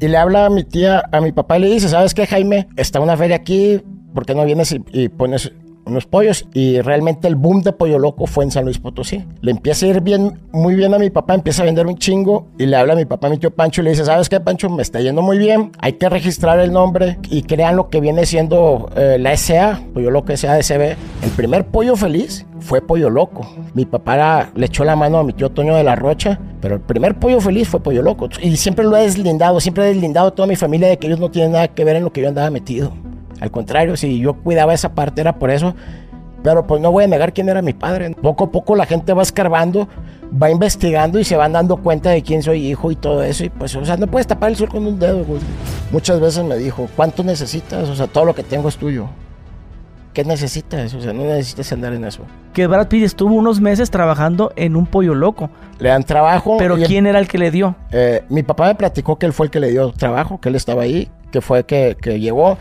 Y le habla a mi tía, a mi papá y le dice, ¿sabes qué, Jaime? Está una feria aquí, ¿por qué no vienes y, y pones unos pollos y realmente el boom de Pollo Loco fue en San Luis Potosí. Le empieza a ir bien, muy bien a mi papá, empieza a vender un chingo y le habla a mi papá, mi tío Pancho, y le dice, ¿sabes qué, Pancho? Me está yendo muy bien, hay que registrar el nombre y crean lo que viene siendo eh, la SA, Pollo Loco SADCB. El primer pollo feliz fue Pollo Loco. Mi papá le echó la mano a mi tío Toño de la Rocha, pero el primer pollo feliz fue Pollo Loco. Y siempre lo he deslindado, siempre he deslindado a toda mi familia de que ellos no tienen nada que ver en lo que yo andaba metido. Al contrario, si yo cuidaba esa parte era por eso. Pero pues no voy a negar quién era mi padre. Poco a poco la gente va escarbando, va investigando y se van dando cuenta de quién soy hijo y todo eso. Y pues, o sea, no puedes tapar el sol con un dedo, güey. Muchas veces me dijo, ¿cuánto necesitas? O sea, todo lo que tengo es tuyo. ¿Qué necesitas? O sea, no necesitas andar en eso. Que Brad Pitt estuvo unos meses trabajando en un pollo loco. Le dan trabajo. Pero ¿quién era el que le dio? Eh, mi papá me platicó que él fue el que le dio trabajo, que él estaba ahí, que fue que, que llegó.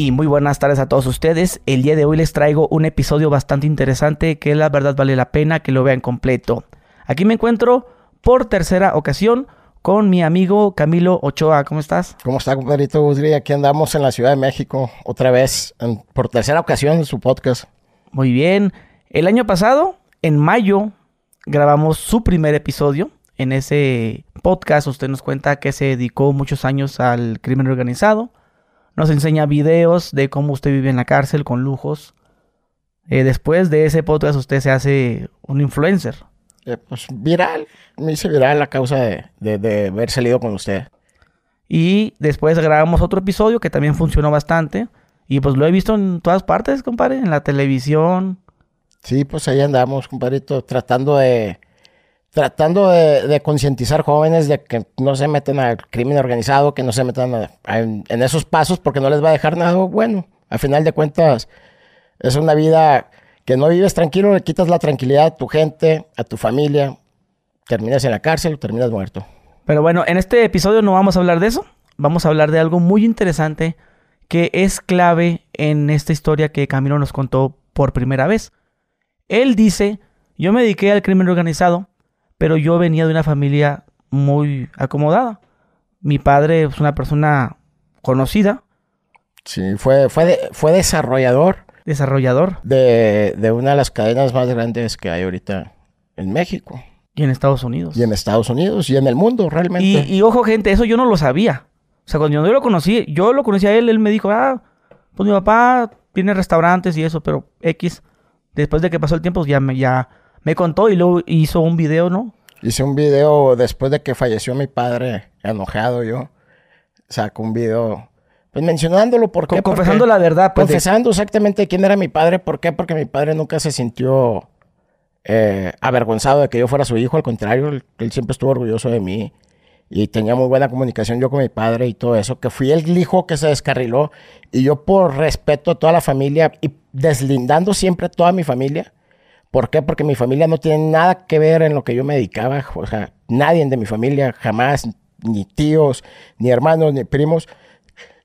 Y muy buenas tardes a todos ustedes. El día de hoy les traigo un episodio bastante interesante que la verdad vale la pena que lo vean completo. Aquí me encuentro por tercera ocasión con mi amigo Camilo Ochoa. ¿Cómo estás? ¿Cómo está, compadrito Guzri? Aquí andamos en la Ciudad de México, otra vez, en- por tercera ocasión en su podcast. Muy bien. El año pasado, en mayo, grabamos su primer episodio. En ese podcast usted nos cuenta que se dedicó muchos años al crimen organizado. Nos enseña videos de cómo usted vive en la cárcel con lujos. Eh, después de ese podcast usted se hace un influencer. Eh, pues viral, me hice viral a causa de, de- de haber salido con usted. Y después grabamos otro episodio que también funcionó bastante. Y pues lo he visto en todas partes, compadre. En la televisión. Sí, pues ahí andamos, compadrito, tratando de tratando de, concientizar jóvenes de que no se metan al crimen organizado, que no se metan en, en esos pasos porque no les va a dejar nada bueno. A final de cuentas, es una vida que no vives tranquilo, le quitas la tranquilidad a tu gente, a tu familia, terminas en la cárcel o terminas muerto. Pero bueno, en este episodio no vamos a hablar de eso. Vamos a hablar de algo muy interesante que es clave en esta historia que Camilo nos contó por primera vez. Él dice, yo me dediqué al crimen organizado, pero yo venía de una familia muy acomodada. Mi padre es una persona conocida, Sí, fue, fue, de- fue desarrollador desarrollador, de, de una de las cadenas más grandes que hay ahorita en México y en Estados Unidos. y en Estados Unidos y en el mundo realmente. Y, y ojo, gente, eso yo no lo sabía. O sea, cuando yo lo conocí, yo lo conocí a él, él me dijo, ah, pues mi papá tiene restaurantes y eso, pero X. Después de que pasó el tiempo, ya me, ya me contó y luego hizo un video, ¿no? Hice un video después de que falleció mi padre, enojado yo. Saco un video, pues mencionándolo por qué. Co- Porque- confesando la verdad, pues. de- confesando exactamente quién era mi padre. ¿Por qué? Porque mi padre nunca se sintió eh, avergonzado de que yo fuera su hijo. Al contrario, él, él siempre estuvo orgulloso de mí. Y tenía muy buena comunicación yo con mi padre y todo eso. Que fui el hijo que se descarriló. Y yo por respeto a toda la familia y deslindando siempre a toda mi familia. ¿Por qué? Porque mi familia no tiene nada que ver en lo que yo me dedicaba. O sea, nadie de mi familia jamás, ni tíos, ni hermanos, ni primos,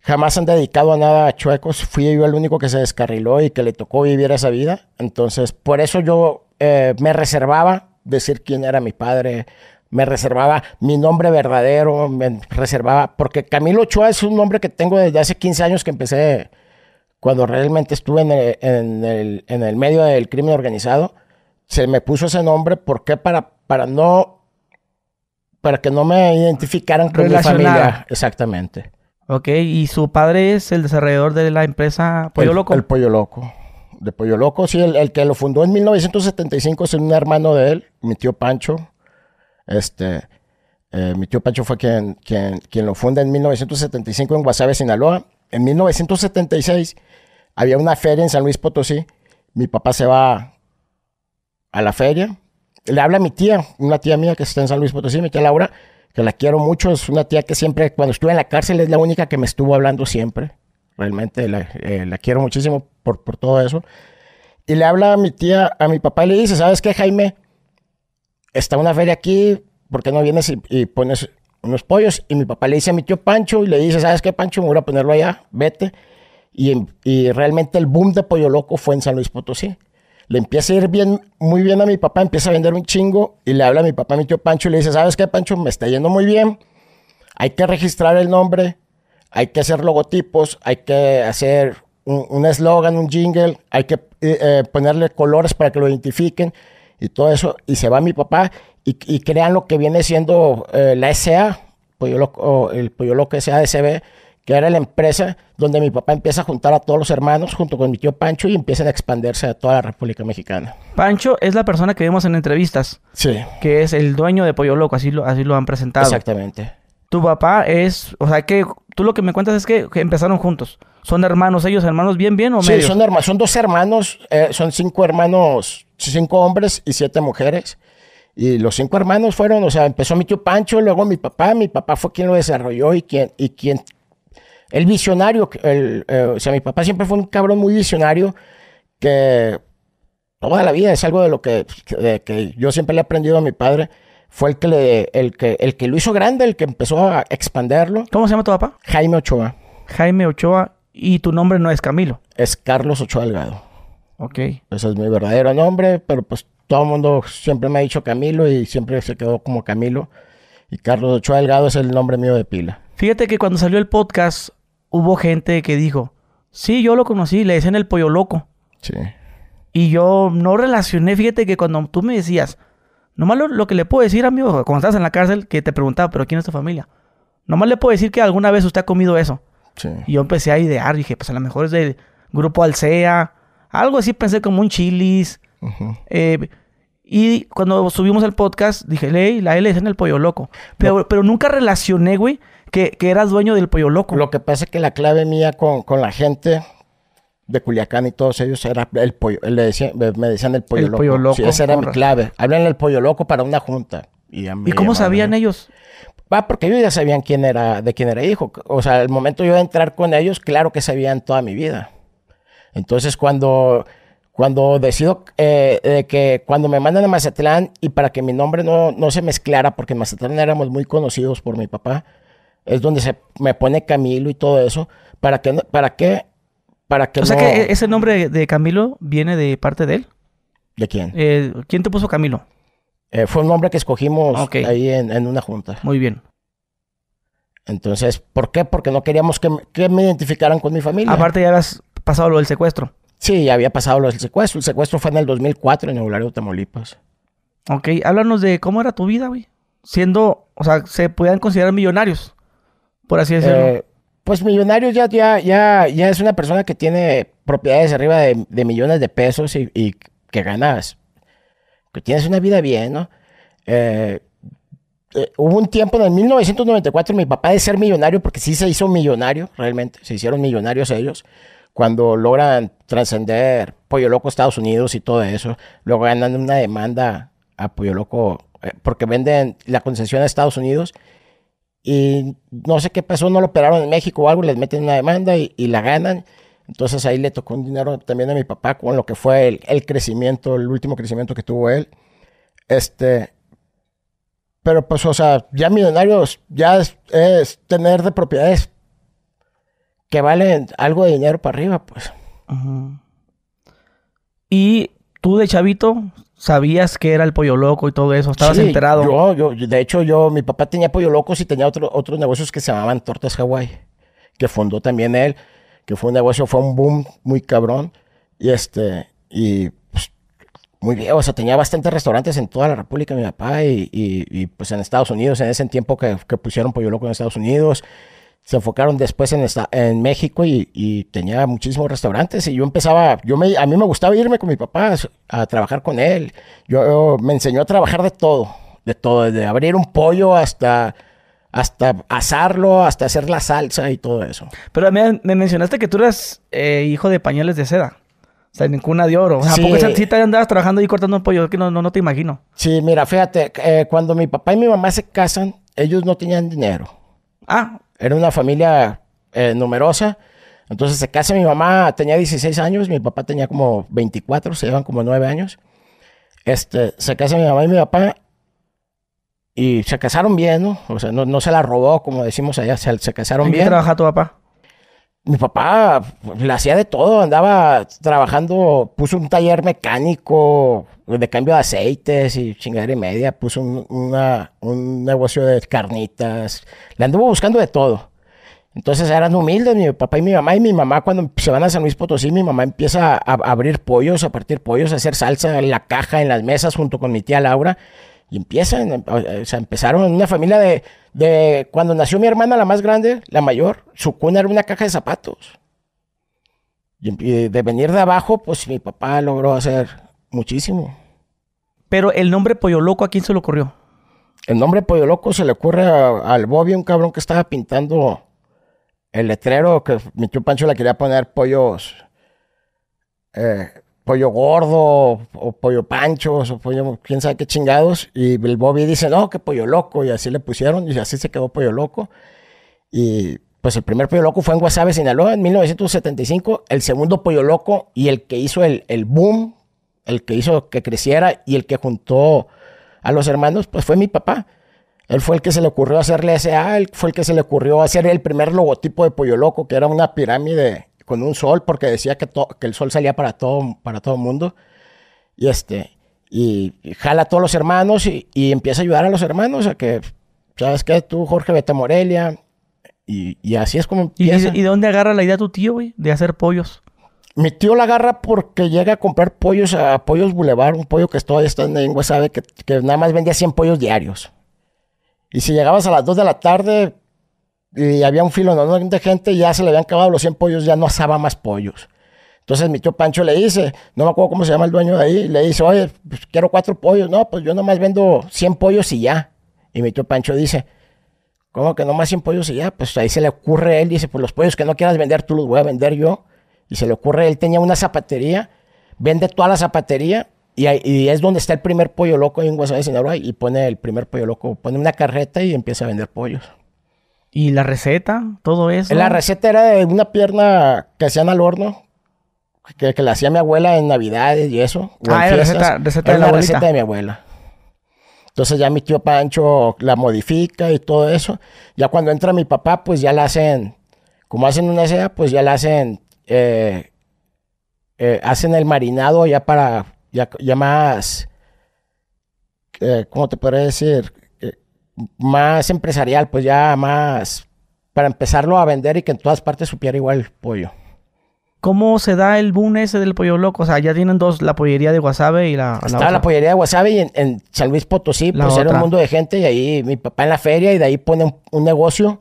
jamás han dedicado a nada chuecos. Fui yo el único que se descarriló y que le tocó vivir esa vida. Entonces, por eso yo eh, me reservaba decir quién era mi padre. Me reservaba mi nombre verdadero, me reservaba, porque Camilo Ochoa es un nombre que tengo desde hace 15 años que empecé, cuando realmente estuve en el, en el, en el medio del crimen organizado, se me puso ese nombre, ¿por qué? Para, para no, para que no me identificaran con mi familia. Exactamente. Ok, y su padre es el desarrollador de la empresa Pollo el, Loco. El Pollo Loco. De Pollo Loco, sí, el, el que lo fundó en 1975 es un hermano de él, mi tío Pancho. Este, eh, mi tío Pancho fue quien, quien, quien lo funda en 1975 en Guasave, Sinaloa. En 1976 había una feria en San Luis Potosí. Mi papá se va a la feria. Le habla a mi tía, una tía mía que está en San Luis Potosí, mi tía Laura, que la quiero mucho. Es una tía que siempre, cuando estuve en la cárcel, es la única que me estuvo hablando siempre. Realmente la, eh, la quiero muchísimo por, por todo eso. Y le habla a mi tía, a mi papá y le dice, ¿sabes qué, Jaime? Está una feria aquí, ¿por qué no vienes y, pones unos pollos? Y mi papá le dice a mi tío Pancho y le dice, ¿sabes qué, Pancho? Me voy a ponerlo allá, vete. Y, y realmente el boom de Pollo Loco fue en San Luis Potosí. le empieza a ir bien, muy bien a mi papá, empieza a vender un chingo y le habla a mi papá, a mi tío Pancho, y le dice, ¿sabes qué, Pancho? Me está yendo muy bien, hay que registrar el nombre, hay que hacer logotipos, hay que hacer un eslogan, un, jingle, hay que eh, eh, ponerle colores para que lo identifiquen y todo eso. Y se va mi papá y, y crean lo que viene siendo eh, la SA, Pollo Loco, el Pollo Loco SADCB, que era la empresa donde mi papá empieza a juntar a todos los hermanos junto con mi tío Pancho y empiezan a expandirse a toda la República Mexicana. Pancho es la persona que vemos en entrevistas. Sí. Que es el dueño de Pollo Loco, así lo, así lo han presentado. Exactamente. Tu papá es, o sea, que tú lo que me cuentas es que, empezaron juntos. ¿Son hermanos ellos, hermanos bien, bien o Sí, son hermanos, son dos hermanos, eh, son cinco hermanos, cinco hombres y siete mujeres. Y los cinco hermanos fueron, o sea, empezó mi tío Pancho, luego mi papá, mi papá fue quien lo desarrolló y quien, y quien el visionario, el, eh, o sea, mi papá siempre fue un cabrón muy visionario que toda la vida es algo de lo que, que yo siempre le he aprendido a mi padre. Fue el que, le, el, que, el que lo hizo grande, el que empezó a expanderlo. ¿Cómo se llama tu papá? Jaime Ochoa. Jaime Ochoa. Y tu nombre no es Camilo. Es Carlos Ochoa Delgado. Ok. Ese es mi verdadero nombre, pero pues todo el mundo siempre me ha dicho Camilo y siempre se quedó como Camilo. Y Carlos Ochoa Delgado es el nombre mío de pila. Fíjate que cuando salió el podcast, hubo gente que dijo, sí, yo lo conocí, le decían el pollo loco. Sí. Y yo no relacioné, fíjate que cuando tú me decías, nomás lo, lo que le puedo decir, amigo, cuando estás en la cárcel, que te preguntaba, pero ¿quién es tu familia? Nomás le puedo decir que alguna vez usted ha comido eso. Sí. Y yo empecé a idear, dije, pues a lo mejor es del grupo Alsea, algo así pensé como un chilis. eh, y cuando subimos el podcast, dije, ley, la L es en el pollo loco. Pero, pero nunca relacioné, güey, que, eras dueño del pollo loco. Lo que pasa es que la clave mía con, la gente de Culiacán y todos ellos era el pollo. Le decía, me decían el pollo el Pollo loco sí, esa era mi clave. Hablan el pollo loco para una junta. ¿Y, cómo sabían ellos? Va, porque ellos ya sabían quién era, de quién era hijo. O sea, el momento yo de entrar con ellos, claro que sabían toda mi vida. Entonces, cuando, cuando decido eh, que cuando me mandan a Mazatlán y para que mi nombre no, no se mezclara, porque en Mazatlán éramos muy conocidos por mi papá, es donde se me pone Camilo y todo eso. ¿Para qué? ¿Para qué? Para que o sea que ese nombre de Camilo viene de parte de él. ¿De quién? Eh, ¿Quién te puso Camilo? Eh, fue un nombre que escogimos ahí en, una junta. Muy bien. Entonces, ¿por qué? Porque no queríamos que, me identificaran con mi familia. Aparte ya habías pasado lo del secuestro. Sí, ya había pasado lo del secuestro. El secuestro fue en el 2004 en Eulario, Tamaulipas. Ok, háblanos de cómo era tu vida, güey. Siendo, o sea, se podían considerar millonarios por así decirlo? Eh, pues millonario ya, ya, ya, ya es una persona que tiene propiedades arriba de, millones de pesos y, que ganas, que tienes una vida bien, ¿no? Eh, eh, hubo un tiempo en el 1994 mi papá de ser millonario, porque sí se hizo millonario, realmente, se hicieron millonarios ellos, cuando logran trascender Pollo Loco Estados Unidos y todo eso, luego ganan una demanda a Pollo Loco, porque venden la concesión a Estados Unidos y no sé qué pasó, no lo operaron en México o algo, les meten una demanda y, la ganan. Entonces ahí le tocó un dinero también a mi papá con lo que fue el, crecimiento, el último crecimiento que tuvo él. Este, pero pues, o sea, ya millonarios, ya es, tener de propiedades que valen algo de dinero para arriba, pues. Y tú de chavito sabías que era el pollo loco y todo eso, estabas enterado. Yo, yo, de hecho, yo, mi papá tenía pollo locos y tenía otro, otros negocios que se llamaban Tortas Hawaii, que fundó también él, que fue un negocio, fue un boom muy cabrón. Y este, y pues, muy bien, o sea, tenía bastantes restaurantes en toda la República, mi papá, y, y, pues en Estados Unidos, en ese tiempo que, que pusieron pollo loco en Estados Unidos se enfocaron después en, esta, en México y, tenía muchísimos restaurantes y yo empezaba, yo me, a mí me gustaba irme con mi papá a, trabajar con él. Yo, me enseñó a trabajar de todo, de todo, desde abrir un pollo hasta, hasta asarlo, hasta hacer la salsa y todo eso. Pero me, me mencionaste que tú eras eh, hijo de pañales de seda. O sea, en cuna de oro. O sea, sí. te andabas trabajando y cortando un pollo? Que no, no, no te imagino. Sí, mira, fíjate, eh, cuando mi papá y mi mamá se casan, ellos no tenían dinero. Ah, era una familia eh, numerosa. Entonces se casa mi mamá, tenía 16 años, mi papá tenía como 24, se llevan como 9 años. Este, se casa mi mamá y mi papá y se casaron bien, ¿no? O sea, no, se la robó, como decimos allá, se, casaron bien. ¿En qué trabaja tu papá? Mi papá le hacía de todo, andaba trabajando, puso un taller mecánico de cambio de aceites y chingadera y media, puso un, un negocio de carnitas, le anduvo buscando de todo. Entonces eran humildes mi papá y mi mamá. Y mi mamá, cuando se van a San Luis Potosí, mi mamá empieza a, a abrir pollos, a partir pollos, a hacer salsa en la caja, en las mesas, junto con mi tía Laura. Y empiezan, o sea, empezaron en una familia de, de. Cuando nació mi hermana, la más grande, la mayor, su cuna era una caja de zapatos. Y, em- y de venir de abajo, pues mi papá logró hacer muchísimo. Pero el nombre Pollo Loco, ¿a quién se le ocurrió? El nombre Pollo Loco se le ocurre al Bobby, un cabrón que estaba pintando el letrero que mi tío Pancho le quería poner pollos, eh, pollo gordo, o pollo panchos, o pollo, quién sabe qué chingados. Y el Bobby dice, no, que pollo loco, y así le pusieron, y así se quedó pollo loco. Y pues el primer pollo loco fue en Guasave, Sinaloa, en 1975. El segundo pollo loco y el que hizo el, el boom, el que hizo que creciera y el que juntó a los hermanos, pues fue mi papá. Él fue el que se le ocurrió hacerle SA, él fue el que se le ocurrió hacer el primer logotipo de Pollo Loco, que era una pirámide con un sol, porque decía que, el sol salía para todo, para todo el mundo. Y este, y, y jala a todos los hermanos y, y empieza a ayudar a los hermanos a que, ¿sabes qué? Tú, Jorge, vete a Morelia. Y, y así es como ¿Y, empieza. y de dónde agarra la idea tu tío, güey? De hacer pollos. Mi tío la agarra porque llega a comprar pollos a Pollos Boulevard, un pollo que todavía está en Guasave, que, que nada más vendía 100 pollos diarios. Y si llegabas a las 2 de la tarde y había un filo de gente, ya se le habían acabado los 100 pollos, ya no asaba más pollos. Entonces mi tío Pancho le dice, no me acuerdo cómo se llama el dueño de ahí, le dice, oye, pues quiero cuatro pollos. No, pues yo nomás vendo 100 pollos y ya. Y mi tío Pancho dice, ¿cómo que nomás 100 pollos y ya? Pues ahí se le ocurre a él, dice, pues los pollos que no quieras vender, tú los voy a vender yo. Y se le ocurre, él tenía una zapatería, vende toda la zapatería y, ahí- es donde está el primer pollo loco en Guasave, Sinaloa, y pone el primer pollo loco, pone una carreta y empieza a vender pollos. ¿Y la receta? Todo eso. La receta era de una pierna que hacían al horno, que, que la hacía mi abuela en Navidades y eso. Ah, era fiestas. receta- receta Era de la abuelita. receta de mi abuela. Entonces ya mi tío Pancho la modifica y todo eso. Ya cuando entra mi papá, pues ya la hacen, como hacen una seda, pues ya la hacen, eh, eh, hacen el marinado ya para, ya, ya más, eh, ¿cómo te podría decir? Más empresarial, pues ya más, para empezarlo a vender y que en todas partes supiera igual el pollo. ¿Cómo se da el boom ese del pollo loco? O sea, ya tienen dos, la pollería de Guasave y la, Estaba la pollería de Wasabi y en, en San Luis Potosí, La pues era un mundo de gente y ahí mi papá en la feria y de ahí pone un, un negocio,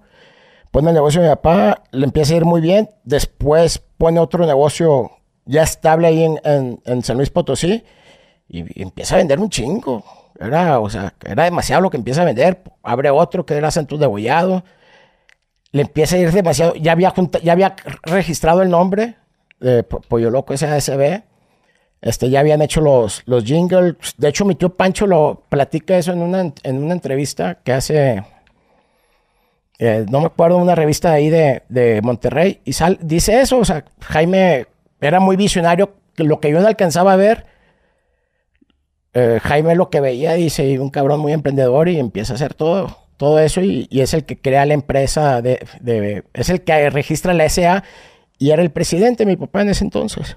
pone el negocio de mi papá, le empieza a ir muy bien, después pone otro negocio ya estable ahí en, en- en San Luis Potosí y, y empieza a vender un chingo. Era, o sea, era demasiado lo que empieza a vender. Abre otro que era Santos de Gollado. Le empieza a ir demasiado. Ya había, junta- ya había registrado el nombre de Po- Pollo Loco SASB. Este, ya habían hecho los, los jingles. De hecho, mi tío Pancho lo platica eso en una, en una entrevista que hace. eh, no me acuerdo, una revista ahí de, de Monterrey. Y sal, dice eso. O sea, Jaime era muy visionario. Lo que yo no alcanzaba a ver. Eh, Jaime lo que veía, dice, un cabrón muy emprendedor y empieza a hacer todo, todo eso y, y es el que crea la empresa, de, de- es el que registra la SA y era el presidente, mi papá en ese entonces.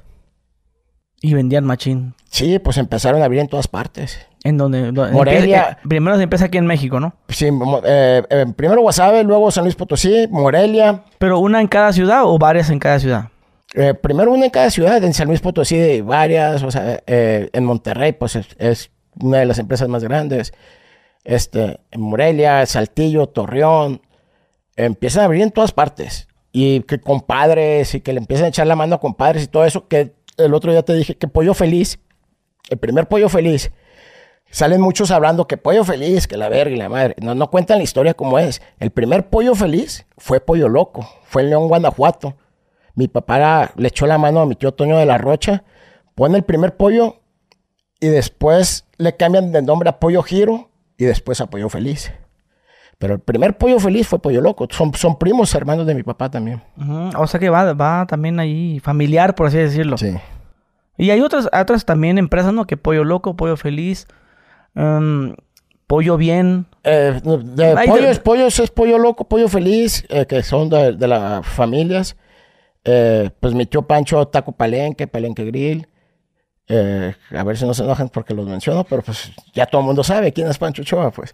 Y vendían machín. Sí, pues empezaron a abrir en todas partes. En donde... Morelia. eh, primero se empieza aquí en México, ¿no? Sí, eh, eh, primero Guasave, luego San Luis Potosí, Morelia. Pero una en cada ciudad o varias en cada ciudad. Eh, primero una en cada ciudad, en San Luis Potosí de varias, o sea, eh, en Monterrey pues es, una de las empresas más grandes. Este, en Morelia, Saltillo, Torreón, empiezan a abrir en todas partes. Y que compadres, y que le empiezan a echar la mano a compadres y todo eso, que el otro día te dije que Pollo Feliz, el primer Pollo Feliz, salen muchos hablando que Pollo Feliz, que la verga y la madre. No, no cuentan la historia como es. El primer Pollo Feliz fue Pollo Loco, fue en León, Guanajuato. Mi papá le echó la mano a mi tío Toño de la Rocha, pone el primer pollo y después le cambian de nombre a Pollo Giro y después a Pollo Feliz. Pero el primer Pollo Feliz fue Pollo Loco. Son, son primos hermanos de mi papá también. O sea que va, va también ahí familiar, por así decirlo. Sí. Y hay otras, otras también empresas, ¿no? Que Pollo Loco, Pollo Feliz, em, Pollo Bien. Eh, de- pollos, pollos es pollo loco, pollo feliz, eh, que son de, de las familias. Eh, pues mi tío Pancho, Taco Palenque, Palenque Grill. Eh, a ver si no se enojan porque los menciono, pero pues ya todo el mundo sabe quién es Pancho Ochoa, pues.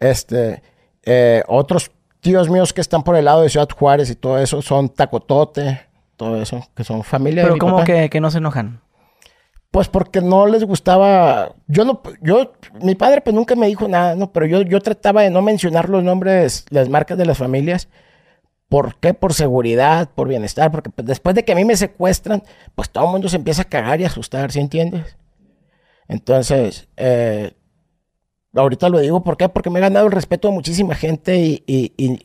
Este, eh, otros tíos míos que están por el lado de Ciudad Juárez y todo eso son Tacotote, todo eso, que son familia Pero de mi ¿cómo papá. que, que no se enojan? Pues porque no les gustaba. Yo no, yo, mi padre pues nunca me dijo nada, ¿no? Pero yo, yo trataba de no mencionar los nombres, las marcas de las familias. ¿Por qué? Por seguridad, por bienestar, porque pues, después de que a mí me secuestran, pues todo el mundo se empieza a cagar y asustar, ¿sí entiendes? Entonces, eh, ahorita lo digo, ¿por qué? Porque me he ganado el respeto de muchísima gente y, y-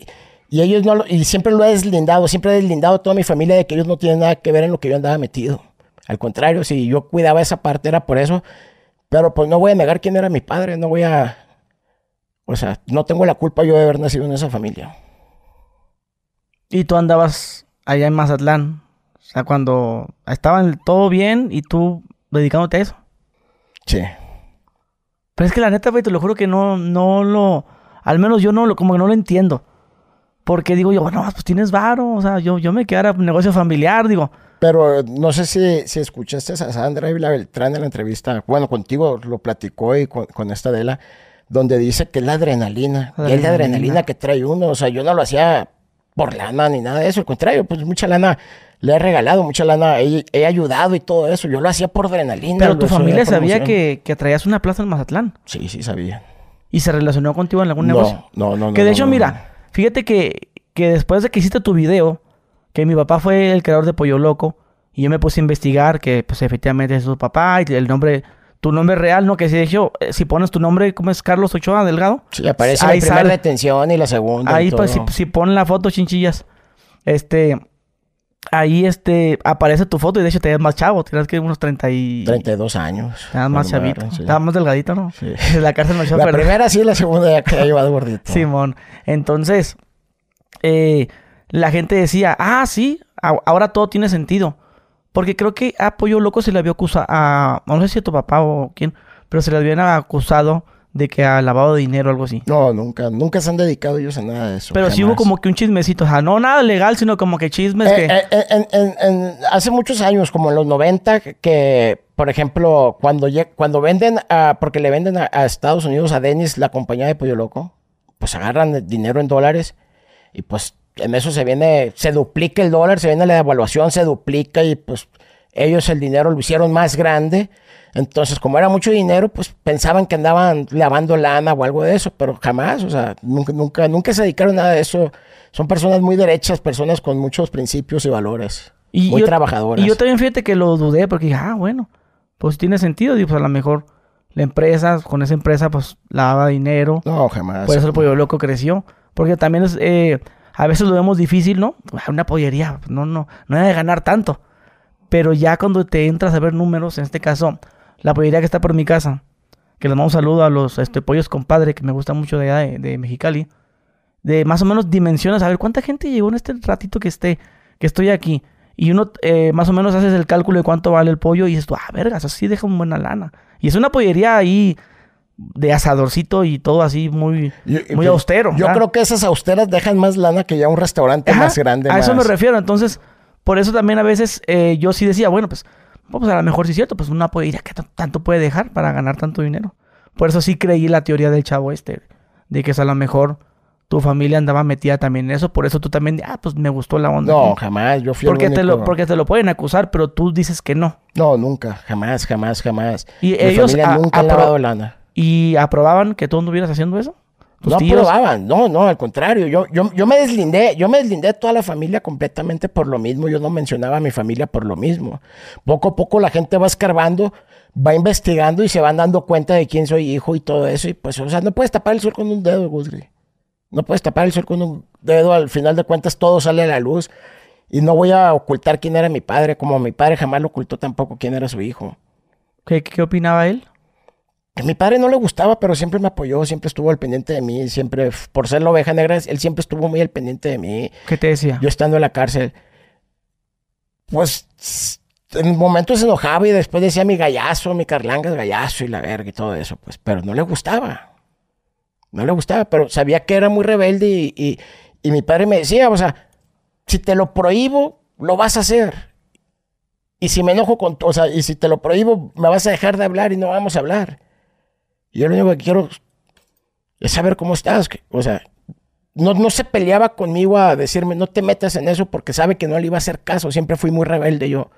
ellos no lo, y siempre lo he deslindado, siempre he deslindado a toda mi familia de que ellos no tienen nada que ver en lo que yo andaba metido. Al contrario, si yo cuidaba esa parte era por eso, pero pues no voy a negar quién era mi padre, no voy a, o sea, no tengo la culpa yo de haber nacido en esa familia. Y tú andabas allá en Mazatlán. O sea, cuando estaban todo bien y tú dedicándote a eso. Sí. Pero es que la neta, güey, te lo juro que no, no lo... Al menos yo no lo, como que no lo entiendo. Porque digo yo, bueno, pues tienes varo. O sea, yo, yo me quedara negocio familiar, digo. Pero no sé si, si escuchaste a Sandra Ávila Beltrán en la entrevista. Bueno, contigo lo platicó y con, con esta Adela, donde dice que es la adrenalina. Y es la Adrenalina. adrenalina que trae uno. O sea, yo no lo hacía por lana ni nada de eso. Al contrario, pues mucha lana le he regalado, mucha lana he, he ayudado y todo eso. Yo lo hacía por adrenalina. Pero tu familia sabía que, que traías una plaza en Mazatlán. Sí, sí, sabía. Y se relacionó contigo en algún No, negocio. no, no, no. Que de no, hecho, no, mira, fíjate que, que después de que hiciste tu video, que mi papá fue el creador de Pollo Loco, y yo me puse a investigar que, pues, efectivamente es su papá, y el nombre, tu nombre real, ¿no? Que si hecho, eh, si pones tu nombre, ¿cómo es Carlos Ochoa Delgado? Sí, aparece Ahí la primera sale. detención y la segunda. y Ahí, pues, si, si ponen la foto, chinchillas, este, ahí, este, aparece tu foto, y de hecho te ves más chavo, tienes que unos 30 y... 32 años. Estabas más chavito, sí. estabas más delgadito, ¿no? Sí. La cárcel me echó a La perder. primera sí, la segunda ya que ha llevado gordito. Simón. Entonces, eh, la gente decía, ah, sí, ahora todo tiene sentido. Porque creo que a Pollo Loco se le había acusado a, no sé si a tu papá o quién, pero se le habían acusado de que ha lavado de dinero o algo así. No, nunca, nunca se han dedicado ellos a nada de eso. Pero sí hubo como que un chismecito, o sea, no nada legal, sino como que chismes Eh, que... eh, eh, en- en- en- hace muchos años, como en los 90, que, por ejemplo, cuando, cuando venden, a- porque le venden a, a Estados Unidos a Dennis, la compañía de Pollo Loco, pues agarran el dinero en dólares y pues en eso se viene, se duplica el dólar, se viene la devaluación, se duplica y pues ellos el dinero lo hicieron más grande. Entonces, como era mucho dinero, pues pensaban que andaban lavando lana o algo de eso, pero jamás, o sea, nunca, nunca, nunca se dedicaron a nada de eso. Son personas muy derechas, personas con muchos principios y valores. y muy yo- trabajadoras. Y yo también fíjate que lo dudé porque dije, ah, bueno, pues tiene sentido. Digo, pues a lo mejor la empresa, con esa empresa, pues lavaba dinero. No, jamás. Por eso el pollo loco creció. Porque también es, eh, a veces lo vemos difícil, ¿no? Una pollería, no, no, no debe ganar tanto. Pero ya cuando te entras a ver números, en este caso, la pollería que está por mi casa, que les mando un saludo a los este, pollos compadre, que me gusta mucho de allá de, de Mexicali, de más o menos dimensiones, a ver cuánta gente llegó en este ratito que esté, que estoy aquí. Y uno eh, más o menos haces el cálculo de cuánto vale el pollo y dices, ah, vergas, así deja una buena lana. Y es una pollería ahí de asadorcito y todo así muy, Yo- muy yo- austero. Yo ¿verdad? creo que esas austeras dejan más lana que ya un restaurante Ajá, más grande. A eso me refiero. Entonces, por eso también a veces eh, yo sí decía, bueno, pues, pues a lo mejor sí es cierto, pues una pollería que t- tanto puede dejar para ganar tanto dinero. Por eso sí creí la teoría del chavo este, de que a lo mejor tu familia andaba metida también en eso, por eso tú también, ah, pues me gustó la onda. No, jamás. Yo fui el porque te, lo, porque te lo pueden acusar, pero tú dices que no. No, nunca. Jamás, jamás, jamás. Y Mi ellos familia a- nunca ha apro- lavado lana. ¿Y aprobaban que tú anduvieras haciendo eso? ¿Tus No tíos? aprobaban, no, no, al contrario. Yo, yo, yo me deslindé, yo me deslindé de toda la familia completamente por lo mismo. Yo no mencionaba a mi familia por lo mismo. Poco a poco la gente va escarbando, va investigando y se van dando cuenta de quién soy hijo y todo eso. Y pues, o sea, no puedes tapar el sol con un dedo, Gusgri. No puedes tapar el sol con un dedo. Al final de cuentas todo sale a la luz. Y no voy a ocultar quién era mi padre, como mi padre jamás lo ocultó tampoco quién era su hijo. ¿Qué, qué opinaba él? A mi padre no le gustaba, pero siempre me apoyó, siempre estuvo al pendiente de mí, siempre, por ser la oveja negra, él siempre estuvo muy al pendiente de mí. ¿Qué te decía? Yo estando en la cárcel, pues en momentos se enojaba y después decía mi gallazo, mi carlanga es gallazo y la verga y todo eso, pues, pero no le gustaba. No le gustaba, pero sabía que era muy rebelde y, y- y mi padre me decía, o sea, si te lo prohíbo, lo vas a hacer. Y si me enojo con, o sea, y si te lo prohíbo, me vas a dejar de hablar y no vamos a hablar. Y yo lo único que quiero es saber cómo estás. O sea, no, no se peleaba conmigo a decirme, no te metas en eso porque sabe que no le iba a hacer caso. Siempre fui muy rebelde yo.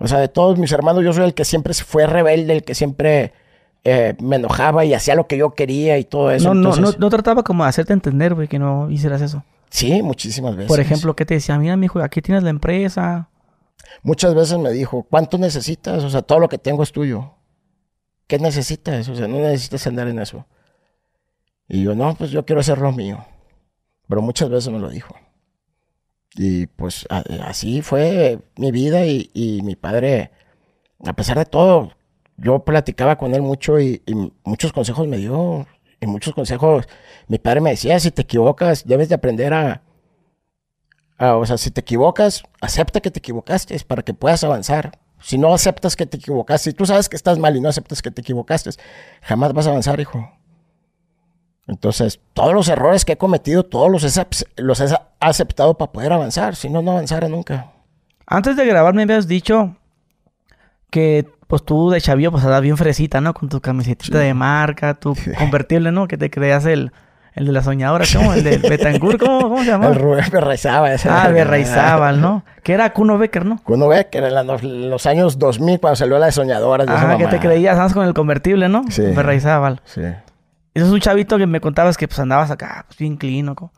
O sea, de todos mis hermanos, yo soy el que siempre fue rebelde, el que siempre eh, me enojaba y hacía lo que yo quería y todo eso. No, no, no, no trataba como de hacerte entender, güey, que no hicieras eso. Sí, muchísimas veces. Por ejemplo, ¿qué te decía? Mira, mijo, aquí tienes la empresa. Muchas veces me dijo, ¿cuánto necesitas? O sea, todo lo que tengo es tuyo. ¿Qué necesitas? O sea, no necesitas andar en eso. Y yo, no, pues yo quiero hacer lo mío. Pero muchas veces me lo dijo. Y pues así fue mi vida y, mi padre, a pesar de todo, yo platicaba con él mucho y, y, muchos consejos me dio. Y muchos consejos, mi padre me decía, si te equivocas, debes de aprender a, a o sea, si te equivocas, acepta que te equivocaste para que puedas avanzar. Si no aceptas que te equivocaste, si tú sabes que estás mal y no aceptas que te equivocaste, jamás vas a avanzar, hijo. Entonces, todos los errores que he cometido, todos los he, los he aceptado para poder avanzar. Si no, no avanzara nunca. Antes de grabar me habías dicho que pues tú de chavillo pues andabas bien fresita, ¿no? Con tu camiseta de marca, tu convertible, ¿no? Que te creas el, el de la soñadora, ¿cómo? El de Betancourt, ¿cómo, ¿cómo, se llama? El Rubén Berraizábal. Ah, Berraizábal, ¿no? Que era Cuno Becker, ¿no? Cuno Becker, en los, los años 2000, cuando salió la de soñadora. Ah, que te creías antes con el convertible, ¿no? Sí. Berraizábal. Sí. Eso es un chavito que me contabas que pues andabas acá, pues bien clínico.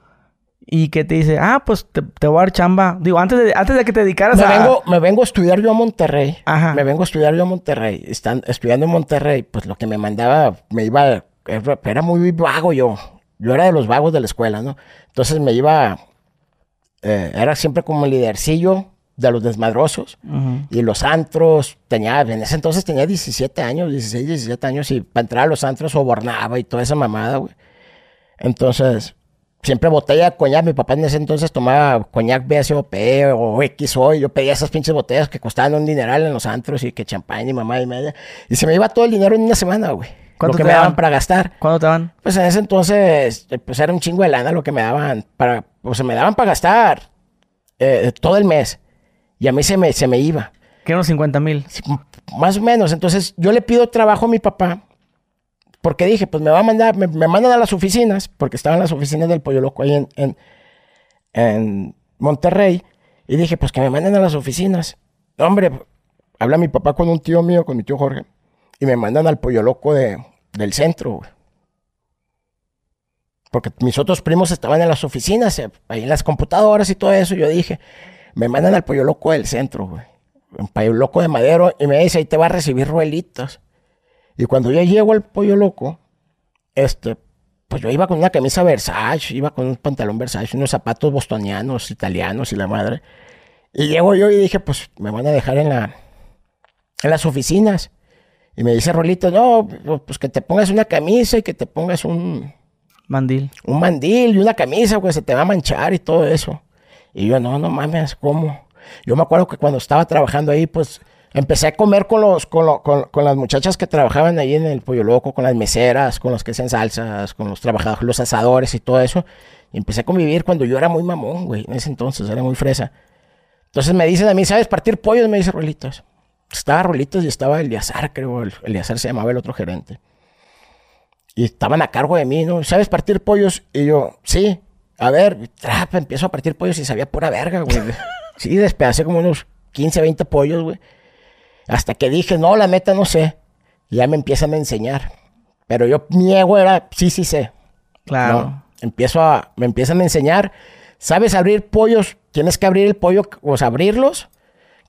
Y que te dice, ah, pues te, te, voy a dar chamba. Digo, antes de, antes de que te dedicaras me a... Vengo, me vengo a estudiar yo a Monterrey. Ajá. Me vengo a estudiar yo a Monterrey. Están estudiando en Monterrey, pues lo que me mandaba, me iba... Era muy vago yo. Yo era de los vagos de la escuela, ¿no? Entonces me iba... Eh, era siempre como el lidercillo de los desmadrosos. Uh -huh. Y los antros, tenía, en ese entonces tenía 17 años, 16, 17 años, y para entrar a los antros sobornaba y toda esa mamada, güey. Entonces, siempre botella de coñac. Mi papá en ese entonces tomaba coñac BSOP o XO, y yo pedía esas pinches botellas que costaban un dineral en los antros y que champán y mamá y media. Y se me iba todo el dinero en una semana, güey. Lo que me daban para gastar. ¿Cuánto te daban? Pues en ese entonces, pues era un chingo de lana lo que me daban para, pues se me daban para gastar eh, todo el mes. Y a mí se me, se me iba. Que unos 50 mil. Sí, más o menos. Entonces yo le pido trabajo a mi papá. Porque dije, pues me va a mandar, me, me mandan a las oficinas, porque estaban las oficinas del Pollo Loco ahí en, en, en, Monterrey. Y dije, pues que me manden a las oficinas. Hombre, habla mi papá con un tío mío, con mi tío Jorge. Y me mandan al Pollo Loco de, del centro, güey. Porque mis otros primos estaban en las oficinas, eh, ahí en las computadoras y todo eso. Yo dije, me mandan al pollo loco del centro, güey. Un pollo loco de madero. Y me dice, ahí te va a recibir ruelitos. Y cuando yo llego al pollo loco, este, pues yo iba con una camisa Versace, iba con un pantalón Versace, unos zapatos bostonianos, italianos y la madre. Y llego yo y dije, pues me van a dejar en la, en las oficinas. Y me dice Rolito, no, pues que te pongas una camisa y que te pongas un... Mandil. Un mandil y una camisa, pues se te va a manchar y todo eso. Y yo, no, no mames, ¿cómo? Yo me acuerdo que cuando estaba trabajando ahí, pues empecé a comer con, los, con, lo, con, con, las muchachas que trabajaban ahí en el Pollo Loco, con las meseras, con los que hacen salsas, con los trabajadores, los asadores y todo eso. Y empecé a convivir cuando yo era muy mamón, güey, en ese entonces, era muy fresa. Entonces me dicen a mí, ¿sabes partir pollos? Me dice Rolitos. Estaba Rolitos y estaba Eliazar, creo, el Eliazar se llamaba el otro gerente. Y estaban a cargo de mí, ¿no? ¿Sabes partir pollos? Y yo, sí. A ver, trap, empiezo a partir pollos y sabía pura verga, güey. sí, despedacé como unos 15, 20 pollos, güey. Hasta que dije, no, la meta no sé. Y ya me empiezan a enseñar. Pero yo, mi ego era, sí, sí sé. Claro. ¿no? Empiezo a, me empiezan a enseñar. ¿Sabes abrir pollos? Tienes que abrir el pollo, o sea, abrirlos,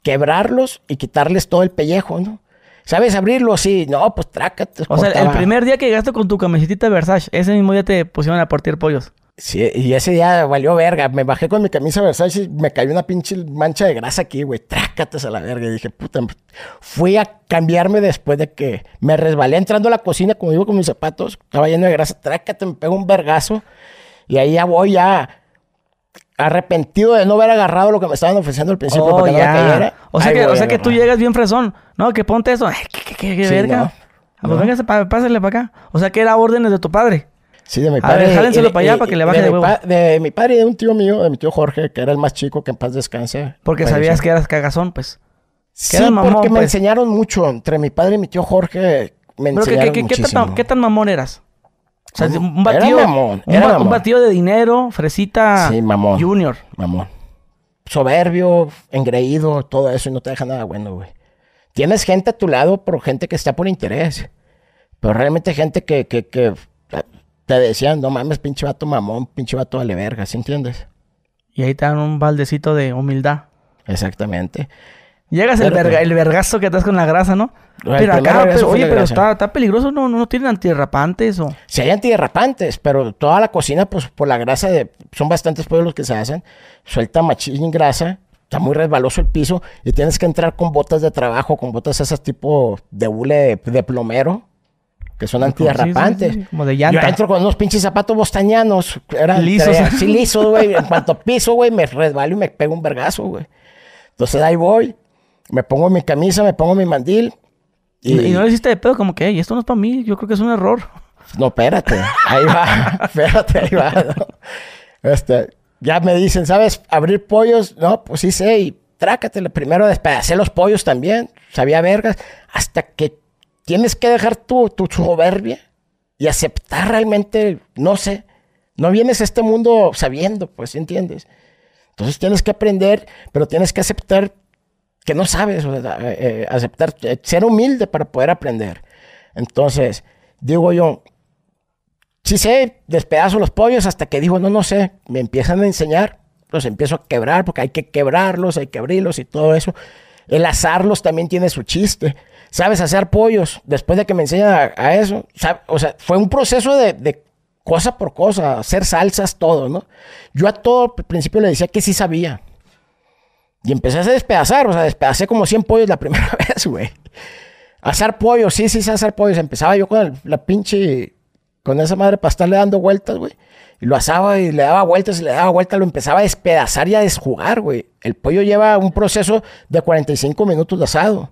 quebrarlos y quitarles todo el pellejo, ¿no? ¿Sabes abrirlo? Sí, no, pues trácate. O sea, el primer día que llegaste con tu camiseta Versace, ese mismo día te pusieron a partir pollos. Sí, y ese día valió verga. Me bajé con mi camisa Versace y me cayó una pinche mancha de grasa aquí, güey. Trácates a la verga. Y dije, puta, fui a cambiarme después de que me resbalé entrando a la cocina, como iba con mis zapatos. Estaba lleno de grasa. Trácate, me pego un vergazo. Y ahí ya voy ya arrepentido de no haber agarrado lo que me estaban ofreciendo al principio oh, porque ya. no me cayera. O sea, que, o sea que tú llegas bien fresón. No, que ponte eso. Ay, qué, qué, qué Sí, verga. no. Ah, pues pa- pásale para acá. O sea que era órdenes de tu padre. Sí, de mi A padre. ver, jálenselo y- para allá y- para que le baje de de pa- De mi padre y de un tío mío, de mi tío Jorge, que era el más chico, que en paz descanse. Porque sabías que eras cagazón, pues. Sí, mamón, porque me pues. enseñaron mucho. Entre mi padre y mi tío Jorge me Pero ¿qué, enseñaron qué, qué, qué muchísimo. tan, qué tan mamón eras? Un batido, Era mamón, un, era un mamón. batido de dinero, fresita Sí, mamón. junior. Mamón. Soberbio, engreído, todo eso y no te deja nada bueno, güey. Tienes gente a tu lado, pero gente que está por interés. Pero realmente gente que, que, que te decían, no mames, pinche vato mamón, pinche vato vale verga, ¿sí entiendes? Y ahí te dan un baldecito de humildad. Exactamente. Llegas el, verga, el vergazo que estás con la grasa, ¿no? Pero acá, pero, fue oye, pero está, está peligroso, ¿no? ¿No tienen antirrapantes o...? Si hay antiderrapantes, pero toda la cocina, pues por la grasa de. Son bastantes pollos los que se hacen. Suelta machín grasa. Está muy resbaloso el piso. Y tienes que entrar con botas de trabajo, con botas esas tipo de hule de, de plomero. Que son antiderrapantes. Sí, sí, sí, como de Yo llanta. entro con unos pinches zapatos bostañanos. Eran Lisos. Sí, lisos, güey. En cuanto piso, güey, me resbalo y me pego un vergazo, güey. Entonces ahí voy. Me pongo mi camisa, me pongo mi mandil. Y, y no le hiciste de pedo como que, "Ey, esto no es para mí, yo creo que es un error. No, espérate. Ahí va. espérate, ahí va. ¿no? Este, ya me dicen, ¿sabes abrir pollos? No, pues sí sé. Y trácatele. Primero despedacé los pollos también. Sabía vergas. Hasta que tienes que dejar tu, tu soberbia y aceptar realmente, no sé. No vienes a este mundo sabiendo, pues, ¿entiendes? Entonces tienes que aprender, pero tienes que aceptar que no sabes, eh, eh, aceptar, eh, ser humilde para poder aprender. Entonces, digo yo, sí sé, despedazo los pollos hasta que digo, no, no sé, me empiezan a enseñar, los empiezo a quebrar porque hay que quebrarlos, hay que abrirlos y todo eso. El asarlos también tiene su chiste. ¿Sabes hacer pollos? Después de que me enseñan a, eso, o sea, fue un proceso de, de cosa por cosa, hacer salsas, todo, ¿no? Yo a todo al principio le decía que sí sabía. Y empecé a despedazar, o sea, despedacé como 100 pollos la primera vez, güey. Asar pollos, sí, sí sé asar pollos. Empezaba yo con el- la pinche, con esa madre para estarle dando vueltas, güey. Y lo asaba y le daba vueltas y le daba vueltas, lo empezaba a despedazar y a desjugar, güey. El pollo lleva un proceso de 45 minutos de asado.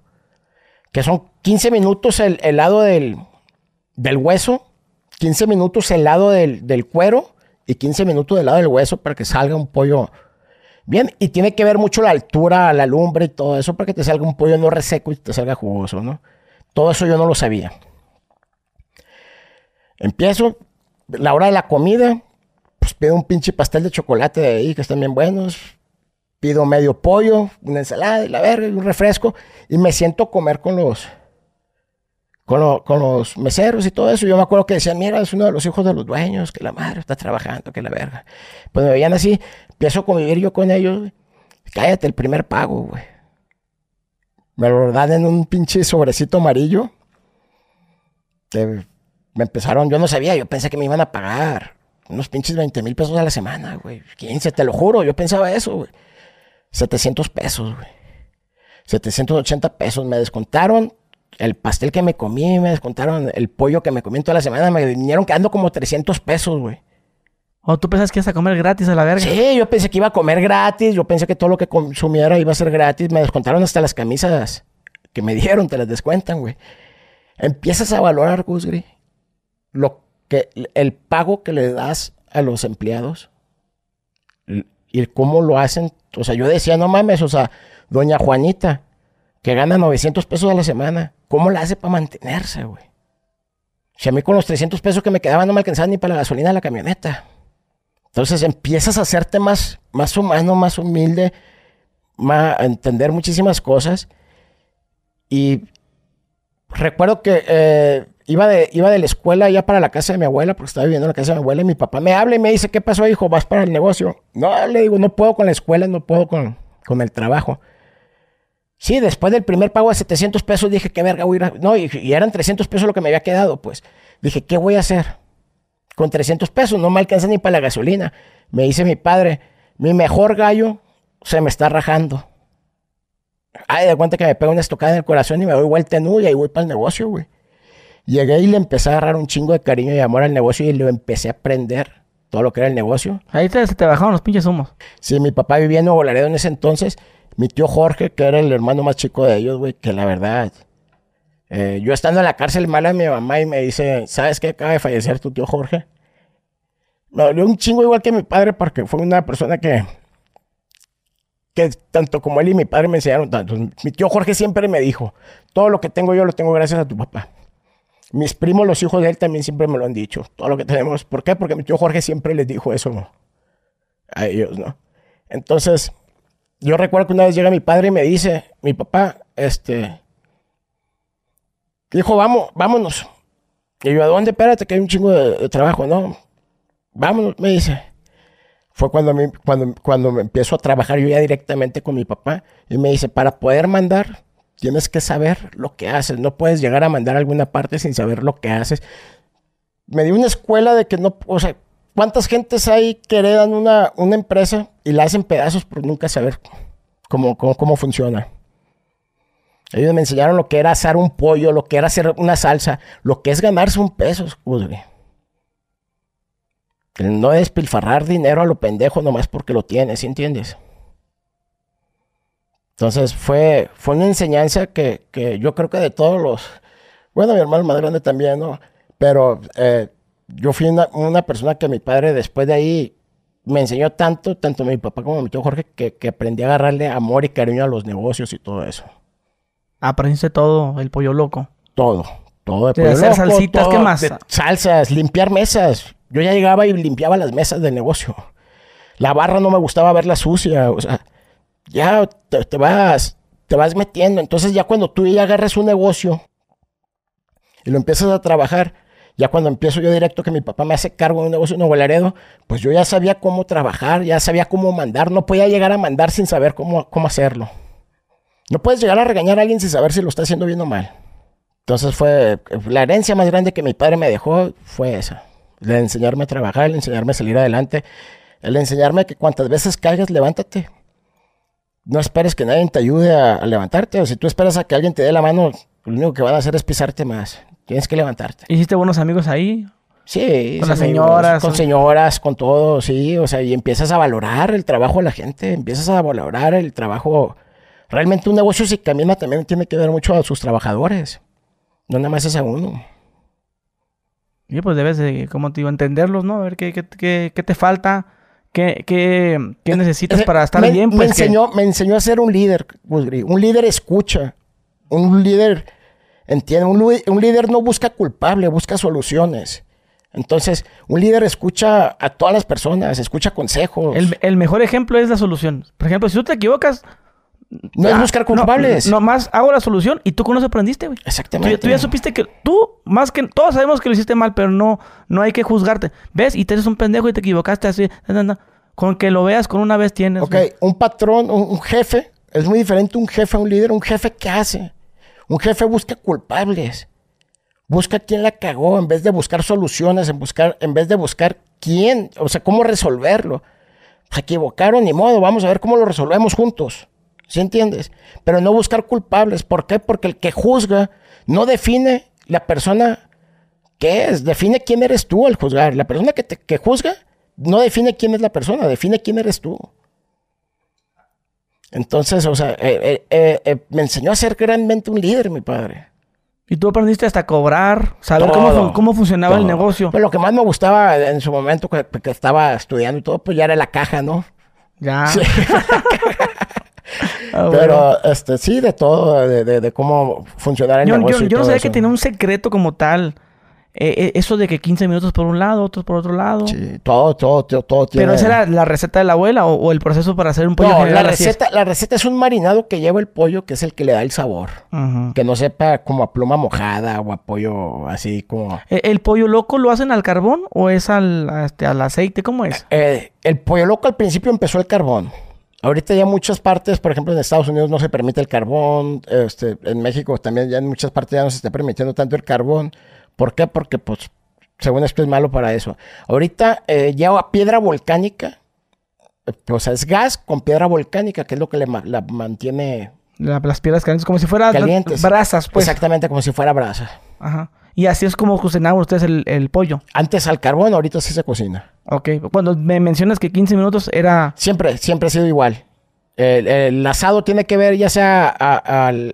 Que son 15 minutos el, el lado del, del hueso, 15 minutos el lado del, del cuero y 15 minutos del lado del hueso para que salga un pollo bien. Y tiene que ver mucho la altura, la lumbre y todo eso para que te salga un pollo no reseco y te salga jugoso, ¿no? Todo eso yo no lo sabía. Empiezo, la hora de la comida, pues pido un pinche pastel de chocolate de ahí que están bien buenos. Pido medio pollo, una ensalada y la verga y un refresco. Y me siento a comer con los, con, con los meseros y todo eso. Yo me acuerdo que decían, mira, es uno de los hijos de los dueños, que la madre está trabajando, que la verga. Pues me veían así, empiezo a convivir yo con ellos. Cállate, el primer pago, güey. Me lo dan en un pinche sobrecito amarillo. Me empezaron, yo no sabía, yo pensé que me iban a pagar unos pinches 20 mil pesos a la semana, güey. 15, te lo juro, yo pensaba eso, güey. 700 pesos, güey. 780 pesos. Me descontaron el pastel que me comí, me descontaron el pollo que me comí en toda la semana. Me vinieron quedando como 300 pesos, güey. O tú pensás que ibas a comer gratis a la verga. Sí, yo pensé que iba a comer gratis. Yo pensé que todo lo que consumiera iba a ser gratis. Me descontaron hasta las camisas que me dieron, te las descuentan, güey. Empiezas a valorar, Gusgri, lo que el pago que le das a los empleados y y cómo lo hacen. O sea, yo decía, no mames, o sea, doña Juanita, que gana 900 pesos a la semana, ¿cómo la hace para mantenerse, güey? Si a mí con los 300 pesos que me quedaban no me alcanzaba ni para la gasolina de la camioneta. Entonces empiezas a hacerte más, más humano, más humilde, más, a entender muchísimas cosas. Y recuerdo que eh, iba, de, iba de la escuela ya para la casa de mi abuela, porque estaba viviendo en la casa de mi abuela, y mi papá me habla y me dice, ¿qué pasó, hijo? ¿Vas para el negocio? No, le digo, no puedo con la escuela, no puedo con, con el trabajo. Sí, después del primer pago de 700 pesos dije, qué verga voy a ir a-?" No, y, eran 300 pesos lo que me había quedado, pues. Dije, ¿qué voy a hacer? Con 300 pesos no me alcanza ni para la gasolina. Me dice mi padre, mi mejor gallo se me está rajando. Ay, de cuenta que me pega una estocada en el corazón y me doy vuelta en y ahí voy para el negocio, güey. Llegué y le empecé a agarrar un chingo de cariño y amor al negocio y lo empecé a aprender todo lo que era el negocio. Ahí te, se te bajaron los pinches humos. Sí, mi papá vivía en Nuevo Laredo en ese entonces. Mi tío Jorge, que era el hermano más chico de ellos, güey, que la verdad. eh, yo estando en la cárcel, mala mi mamá y me dice, ¿sabes qué? Acaba de fallecer tu tío Jorge. me dolió un chingo igual que mi padre porque fue una persona que, que tanto como él y mi padre me enseñaron tanto. Mi tío Jorge siempre me dijo, todo lo que tengo yo lo tengo gracias a tu papá. Mis primos, los hijos de él, también siempre me lo han dicho. Todo lo que tenemos. ¿Por qué? Porque mi tío Jorge siempre les dijo eso a ellos, ¿no? Entonces, yo recuerdo que una vez llega mi padre y me dice, mi papá, este, dijo, vamos, vámonos. Y yo, ¿a dónde? Espérate, que hay un chingo de, trabajo, ¿no? Vámonos, me dice. Fue cuando, me, cuando, cuando me empiezo a trabajar yo ya directamente con mi papá. Y me dice, para poder mandar, tienes que saber lo que haces. No puedes llegar a mandar a alguna parte sin saber lo que haces. Me dio una escuela de que no, o sea, ¿cuántas gentes hay que heredan una, una empresa y la hacen pedazos por nunca saber cómo, cómo, cómo funciona? Ellos me enseñaron lo que era asar un pollo, lo que era hacer una salsa, lo que es ganarse un peso, El no despilfarrar dinero a lo pendejo nomás porque lo tienes, ¿sí entiendes? Entonces fue, fue una enseñanza que, yo creo que de todos los... Bueno, mi hermano más grande también, ¿no? Pero eh, yo fui una, persona que mi padre después de ahí me enseñó tanto, tanto mi papá como mi tío Jorge, que, que aprendí a agarrarle amor y cariño a los negocios y todo eso. Aprendiste todo, el pollo loco. Todo, todo. De, hacer salsitas, ¿qué más? salsas, limpiar mesas. Yo ya llegaba y limpiaba las mesas del negocio. La barra no me gustaba verla sucia, o sea ya te, vas, te vas metiendo. Entonces ya cuando tú ya agarras un negocio y lo empiezas a trabajar, ya cuando empiezo yo directo que mi papá me hace cargo de un negocio en Nuevo Laredo, pues yo ya sabía cómo trabajar, ya sabía cómo mandar, no podía llegar a mandar sin saber cómo, cómo hacerlo. No puedes llegar a regañar a alguien sin saber si lo está haciendo bien o mal. Entonces fue la herencia más grande que mi padre me dejó fue esa. El enseñarme a trabajar, el enseñarme a salir adelante, el enseñarme que cuantas veces caigas, levántate no esperes que nadie te ayude a, levantarte. O si tú esperas a que alguien te dé la mano, lo único que van a hacer es pisarte más. Tienes que levantarte. ¿Hiciste buenos amigos ahí? Sí. Con las señoras. Con señoras, con todo, sí. O sea, y empiezas a valorar el trabajo de la gente. Empiezas a valorar el trabajo. Realmente un negocio si camina también tiene que ver mucho a sus trabajadores. No nada más es a uno. Y pues debes de, como te digo, entenderlos, ¿no? A ver qué, qué, qué te falta ¿Qué, qué, qué necesitas para estar bien? Pues, me, enseñó, me enseñó a ser un líder, Un líder escucha. Un líder entiende. Un, líder no busca culpable, busca soluciones. Entonces, un líder escucha a todas las personas, escucha consejos. El, mejor ejemplo es la solución. Por ejemplo, si tú te equivocas, no es buscar culpables. No, más hago la solución y tú con eso aprendiste, güey. Exactamente. Tú, ya supiste que tú, más que todos sabemos que lo hiciste mal, pero no, no hay que juzgarte. ¿Ves? Y te eres un pendejo y te equivocaste así. Con que lo veas con una vez tienes. Ok, un patrón, un, jefe, es muy diferente un jefe a un líder. Un jefe, ¿qué hace? Un jefe busca culpables. Busca quién la cagó en vez de buscar soluciones, en, buscar, en vez de buscar quién, o sea, cómo resolverlo. Se equivocaron, ni modo, vamos a ver cómo lo resolvemos juntos. ¿Sí entiendes? Pero no buscar culpables. ¿Por qué? Porque el que juzga no define la persona que es, define quién eres tú al juzgar. La persona que, te, que juzga no define quién es la persona, define quién eres tú. Entonces, o sea, eh, eh, eh, me enseñó a ser realmente un líder, mi padre. Y tú aprendiste hasta cobrar, saber cómo, cómo, funcionaba el negocio. Pues lo que más me gustaba en su momento que, estaba estudiando y todo, pues ya era la caja, ¿no? Ya. Ah, Pero, este, sí, de todo, de, cómo funcionara el negocio. Yo, yo no sabía que tenía un secreto como tal. Eh, eh, eso de que 15 minutos por un lado, otros por otro lado. Sí, todo, todo, todo, todo tiene... ¿Pero esa era la receta de la abuela o, el proceso para hacer un pollo no, la receta, la receta es un marinado que lleva el pollo, que es el que le da el sabor. Que no sepa como a pluma mojada o a pollo así como... ¿E, ¿El, pollo loco lo hacen al carbón o es al, este, al aceite? ¿Cómo es? Eh, el pollo loco al principio empezó el carbón. Ahorita ya muchas partes, por ejemplo en Estados Unidos no se permite el carbón, este, en México también ya en muchas partes ya no se está permitiendo tanto el carbón. ¿Por qué? Porque, pues, según esto es malo para eso. Ahorita eh, lleva piedra volcánica, o sea, es gas con piedra volcánica, que es lo que le la mantiene... las piedras calientes, como si fueran brasas, pues. Exactamente, como si fuera brasa. Ajá. Y así es como cocinaban ustedes el, pollo. Antes al carbón, ahorita sí se cocina. Ok. Cuando me mencionas que 15 minutos era... Siempre, siempre ha sido igual. El, asado tiene que ver ya sea al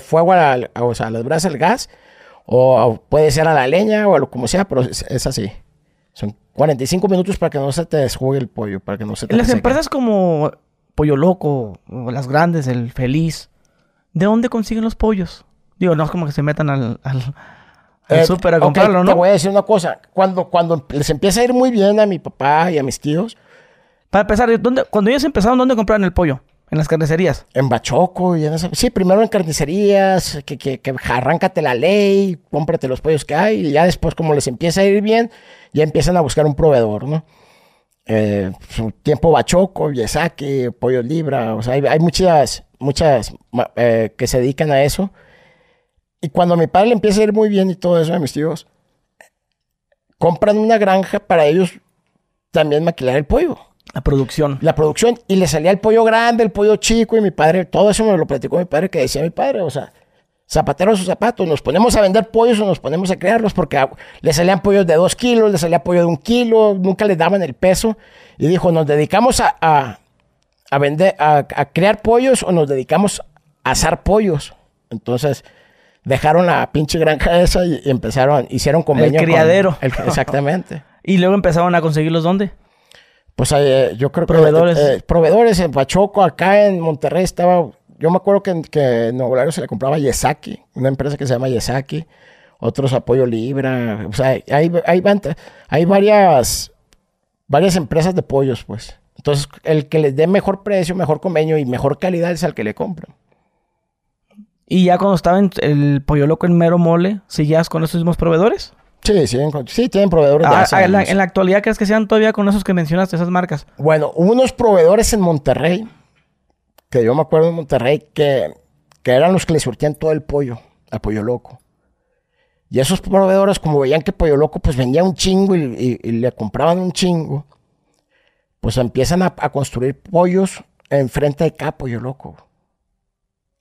fuego, a, o sea, a las brasas, el gas, o puede ser a la leña o a lo como sea, pero es, así. Son 45 minutos para que no se te desjugue el pollo, para que no se te En las reseque. empresas como Pollo Loco, o las grandes, el Feliz, ¿de dónde consiguen los pollos? Digo, no es como que se metan al, al, al Eh, súper a comprarlo, Te ¿no? voy a decir una cosa. Cuando, cuando les empieza a ir muy bien a mi papá y a mis tíos, Para empezar, ¿dónde, cuando ellos empezaron, ¿dónde compraron el pollo? En las carnicerías. en Bachoco y en esa... Sí, primero en carnicerías, que, que, que arráncate la ley, cómprate los pollos que hay, y ya después, como les empieza a ir bien, ya empiezan a buscar un proveedor, ¿no? Eh, tiempo Bachoco, Yesaki, Pollo Libra, o sea, hay, hay muchas, muchas eh, que se dedican a eso. Y cuando a mi padre le empieza a ir muy bien y todo eso, a mis tíos, compran una granja para ellos también maquilar el pollo La producción. la producción y le salía el pollo grande, el pollo chico y mi padre, todo eso me lo platicó mi padre que decía mi padre, o sea, zapatero a sus zapatos, nos ponemos a vender pollos o nos ponemos a criarlos porque le salían pollos de dos kilos, le salía pollo de un kilo, nunca le daban el peso y dijo, nos dedicamos a, a, a vender, a, a criar pollos o nos dedicamos a asar pollos. Entonces dejaron la pinche granja esa y, empezaron, hicieron convenio. con criadero. el- exactamente. Y luego empezaron a conseguirlos ¿dónde? Pues eh, yo creo Proveedores. que... eh, proveedores en Pachoco, acá en Monterrey estaba... Yo me acuerdo que, que en Nuevo Laredo se le compraba Yesaki, una empresa que se llama Yesaki. Otros Apoyo Libra. O sea, hay, hay, hay varias, varias empresas de pollos, pues. Entonces, el que les dé mejor precio, mejor convenio y mejor calidad es al que le compran. Y ya cuando estaba en el pollo loco en mero mole, ¿seguías con esos mismos proveedores? Sí, sí, sí tienen proveedores de Ah, ah, en, la, en la actualidad, ¿crees que sean todavía con esos que mencionaste, esas marcas? Bueno, hubo unos proveedores en Monterrey, que yo me acuerdo en Monterrey, que, que eran los que le surtían todo el pollo, a Pollo Loco. Y esos proveedores, como veían que Pollo Loco pues vendía un chingo y, y- y le compraban un chingo, pues empiezan a, a construir pollos enfrente de cada Pollo Loco.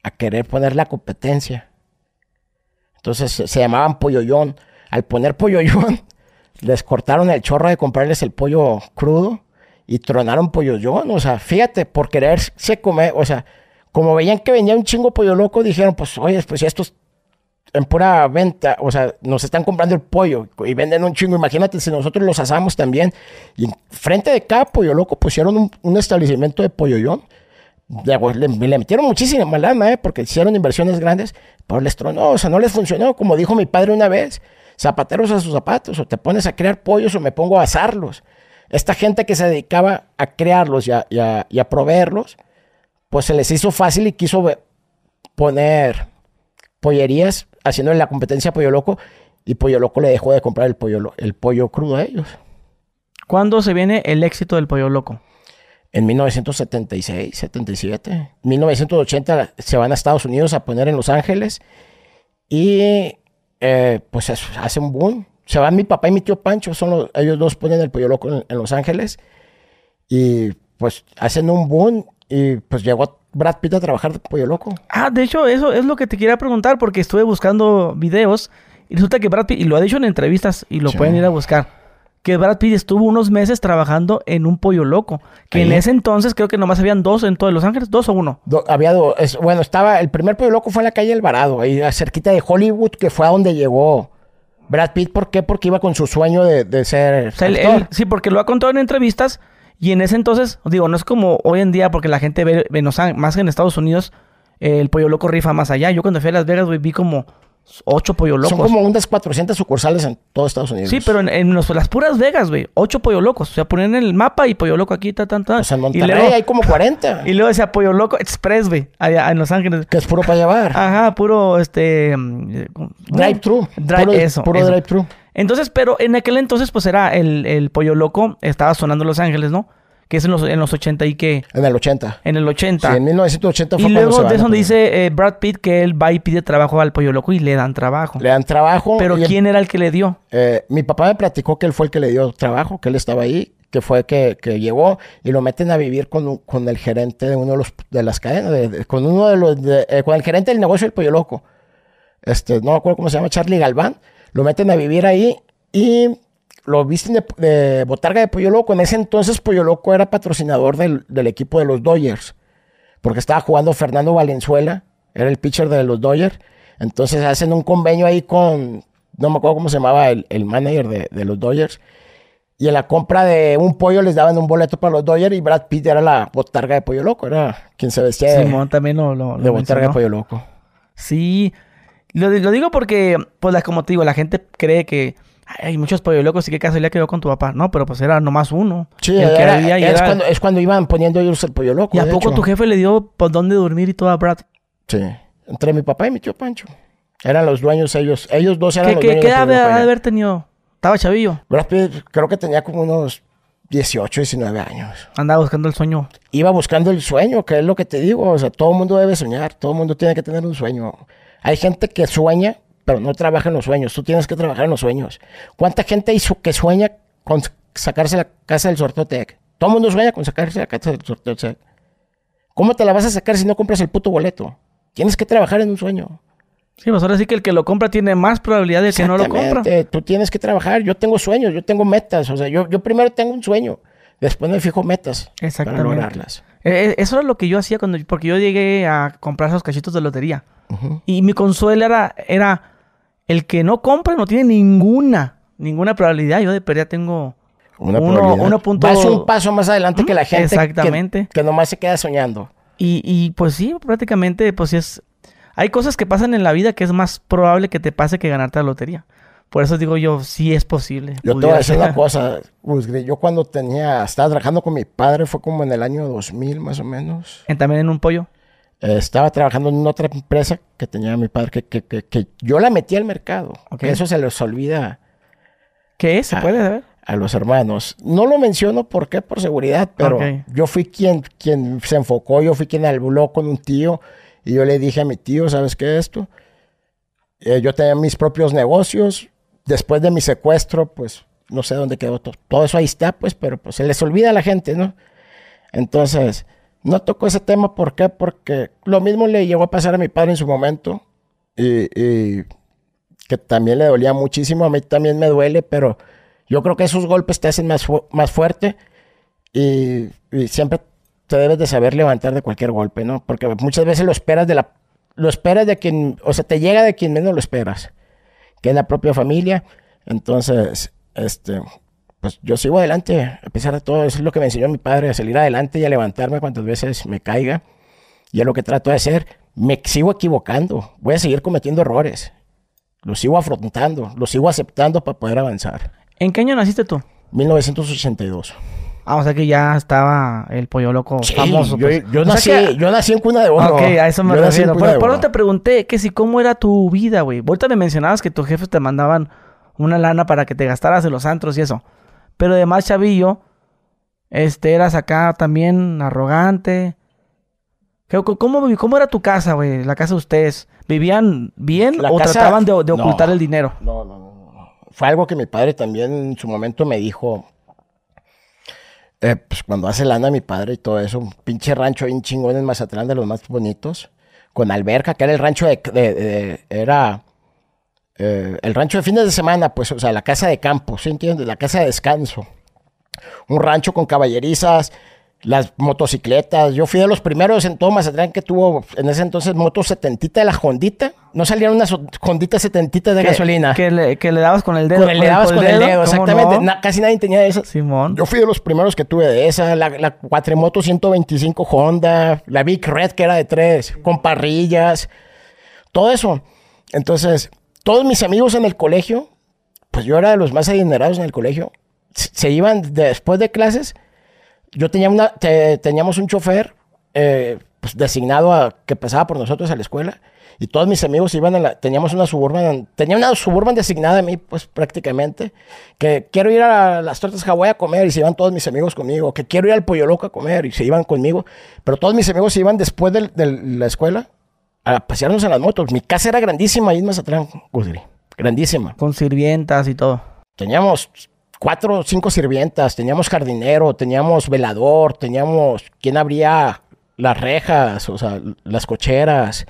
A querer poner la competencia. Entonces se, llamaban Polloyón. Al poner Polloyón, les cortaron el chorro de comprarles el pollo crudo y tronaron Polloyón. O sea, fíjate, por quererse comer, o sea, como veían que venía un chingo pollo loco, dijeron, pues, oye, pues si estos en pura venta, o sea, nos están comprando el pollo y venden un chingo. Imagínate si nosotros los asamos también. Y frente de cada pollo loco pusieron un, un establecimiento de polloyón. Le, metieron muchísima lana, ¿eh? porque hicieron inversiones grandes, pero les tronó, o sea, no les funcionó. Como dijo mi padre una vez, zapateros a sus zapatos, o te pones a crear pollos o me pongo a asarlos. Esta gente que se dedicaba a crearlos y a, proveerlos, pues se les hizo fácil y quiso poner pollerías haciéndole la competencia Pollo Loco y Pollo Loco le dejó de comprar el pollo, lo- el pollo crudo a ellos. ¿Cuándo se viene el éxito del pollo loco? En 1976, 77, 1980 se van a Estados Unidos a poner en Los Ángeles y eh, pues es- hace un boom. Se van mi papá y mi tío Pancho, son los- ellos dos ponen el pollo loco en, en Los Ángeles y pues hacen un boom y pues llegó Brad Pitt a trabajar de pollo loco. Ah, de hecho, eso es lo que te quería preguntar porque estuve buscando videos y resulta que Brad Pitt, y lo ha dicho en entrevistas y lo Sí. pueden ir a buscar, que Brad Pitt estuvo unos meses trabajando en un pollo loco, que en ese entonces creo que nomás habían dos en todo Los Ángeles, dos o uno. Do- había do- es- bueno, estaba, el primer pollo loco fue en la calle Alvarado, ahí cerquita de Hollywood, que fue a donde llegó Brad Pitt. ¿Por qué? Porque iba con su sueño de, de ser O sea, él- actor. él- sí, porque lo ha contado en entrevistas y en ese entonces, digo, no es como hoy en día porque la gente ve, ve en Los Ángeles- más que en Estados Unidos, eh, el pollo loco rifa más allá. Yo cuando fui a Las Vegas, güey, vi como ocho pollo locos. Son como unas 400 sucursales en todo Estados Unidos. Sí, pero en, en los- las puras Vegas, güey. Ocho pollo locos. O sea, ponían en el mapa y pollo loco aquí, ta, ta, ta. O sea, en Monterrey luego, hay como 40, y luego decía pollo loco express, güey. Allá en Los Ángeles. que es puro para llevar. Ajá, puro, este... mm, Drive-thru. Drive- puro eso, puro drive-thru. Entonces, pero en aquel entonces, pues era el, el pollo loco. Estaba sonando en Los Ángeles, ¿no? Que es en los, en los 80 y que... En el 80. En el 80. Sí, en 1980 fue y luego de eso donde dice eh, Brad Pitt que él va y pide trabajo al pollo loco y le dan trabajo. Le dan trabajo. Pero ¿quién era el que le dio? Eh, mi papá me platicó que él fue el que le dio trabajo, que él estaba ahí, que fue que, que llegó y lo meten a vivir con, con el gerente de uno de los de las cadenas, de- de- con uno de los de- eh, con el gerente del negocio del pollo loco. Este, no me acuerdo cómo se llama, Charlie Galván. Lo meten a vivir ahí y lo visten de, de botarga de pollo loco. En ese entonces pollo loco era patrocinador del, del equipo de los Dodgers, porque estaba jugando Fernando Valenzuela, era el pitcher de los Dodgers. Entonces hacen un convenio ahí con, no me acuerdo cómo se llamaba el, el manager de, de los Dodgers. Y en la compra de un pollo les daban un boleto para los Dodgers y Brad Pitt era la botarga de pollo loco, era quien se vestía de, Simón también lo, lo, lo de botarga de pollo loco. Sí, lo, lo digo porque, pues, como te digo, la gente cree que "Ay, hay muchos pollo locos y qué casualidad que yo con tu papá. No, pero pues era nomás uno. Sí, el que era- había es, era- cuando, es cuando iban poniendo ellos el pollo loco. ¿Y a poco hecho. tu jefe le dio por dónde dormir y todo a Brad? Sí, entre mi papá y mi tío Pancho. Eran los dueños ellos. Ellos dos eran ¿Qué, los qué, dueños qué edad de haber tenido? Estaba chavillo. Brad Pitt creo que tenía como unos 18, 19 años. Andaba buscando el sueño. Iba buscando el sueño, que es lo que te digo. O sea, todo el mundo debe soñar. Todo el mundo tiene que tener un sueño. Hay gente que sueña, pero no trabaja en los sueños. Tú tienes que trabajar en los sueños. ¿Cuánta gente hizo que sueña con sacarse la casa del Sortotec? Todo el mundo sueña con sacarse la casa del Sortotec. ¿Cómo te la vas a sacar si no compras el puto boleto? Tienes que trabajar en un sueño. Sí, pues ahora sí que el que lo compra tiene más probabilidad de que no lo compra. Tú tienes que trabajar. Yo tengo sueños, yo tengo metas. O sea, yo, yo primero tengo un sueño. Después me fijo metas para lograrlas. Eh, eh, eso era lo que yo hacía cuando... Porque yo llegué a comprar esos cachitos de lotería. Y mi consuelo era, era... El que no compra no tiene ninguna... Ninguna probabilidad. Yo de pérdida tengo... Una Uno- uno punto- Vas un paso más adelante que la gente que- Exactamente. Que, nomás se queda soñando. Y, y pues sí, prácticamente, pues sí es... Hay cosas que pasan en la vida que es más probable que te pase que ganarte la lotería. Por eso digo yo, sí es posible. Yo te voy a decir una cosa, Yo cuando tenía, estaba trabajando con mi padre, fue como en el año 2000 más o menos. En- También en un pollo. Eh, estaba trabajando en otra empresa que tenía mi padre, que, que, que, que yo la metí al mercado. Ok. Que eso se les olvida ¿Qué es? ¿Se Ah. puede saber? a los hermanos. No lo menciono por qué, por seguridad, pero Ok. yo fui quien, quien se enfocó, yo fui quien habló con un tío y yo le dije a mi tío, ¿sabes qué es esto? Eh, yo tenía mis propios negocios, después de mi secuestro, pues no sé dónde quedó todo, todo eso ahí está, pues, pero pues se les olvida a la gente, ¿no? Entonces, no tocó ese tema, ¿por qué? Porque lo mismo le llegó a pasar a mi padre en su momento y, y que también le dolía muchísimo, a mí también me duele, pero yo creo que esos golpes te hacen más, fu- más fuerte y, y siempre te debes de saber levantar de cualquier golpe, ¿no? Porque muchas veces lo esperas de la, lo esperas de quien, o sea, te llega de quien menos lo esperas, que es la propia familia. Entonces, este, pues yo sigo adelante, a pesar de todo, eso es lo que me enseñó mi padre, a salir adelante y a levantarme cuantas veces me caiga. Y es lo que trato de hacer. Me sigo equivocando, voy a seguir cometiendo errores. Los sigo afrontando, los sigo aceptando para poder avanzar. ¿En qué año naciste tú? 1982. Ah, o sea que ya estaba el pollo loco Sí, famoso. yo, pues. yo O sea nací, que- yo nací en cuna de oro. Ok, a eso me Yo refiero. cuna Por, eso te pregunté que si cómo era tu vida, güey. Ahorita me mencionabas que tus jefes te mandaban una lana para que te gastaras en los antros y eso. Pero además, chavillo, este, eras acá también arrogante. ¿Qué- ¿Cómo, cómo era tu casa, güey? La casa de ustedes. ¿Vivían bien La o casa- trataban de, de No. ocultar el dinero? No, no, no, no. Fue algo que mi padre también en su momento me dijo. eh, pues cuando hace lana mi padre y todo eso, un pinche rancho ahí en chingón en Mazatlán de los más bonitos, con alberca, que era el rancho de, de- de- era eh, el rancho de fines de semana, pues, o sea, la casa de campo, ¿sí entiendes? La casa de descanso. Un rancho con caballerizas, las motocicletas. Yo fui de los primeros en todo Mazatlán que tuvo en ese entonces moto setentita de la Hondita. No salieron unas Honditas setentitas de gasolina. Que le, que le dabas con el dedo. Con el, le dabas con el dedo, ¿cómo exactamente. no? Na- casi nadie tenía de esas. Simón. Yo fui de los primeros que tuve de esa, la, la cuatrimoto 125 Honda, la Big Red que era de tres, con parrillas, todo eso. Entonces, todos mis amigos en el colegio, pues yo era de los más adinerados en el colegio, se, iban después de clases. Yo tenía una, te- teníamos un chofer eh, pues, designado a que pasaba por nosotros a la escuela. Y todos mis amigos iban a la, teníamos una suburban, tenía una suburban designada a mí, pues prácticamente, que quiero ir a las tortas Hawái a comer y se iban todos mis amigos conmigo, que quiero ir al Pollo Loco a comer y se iban conmigo, pero todos mis amigos se iban después del- de, la escuela a pasearnos en las motos. Mi casa era grandísima ahí en Mazatlán, Gusgri, grandísima. Con sirvientas y todo. Teníamos cuatro o cinco sirvientas, teníamos jardinero, teníamos velador, teníamos quien abría las rejas, o sea, las cocheras,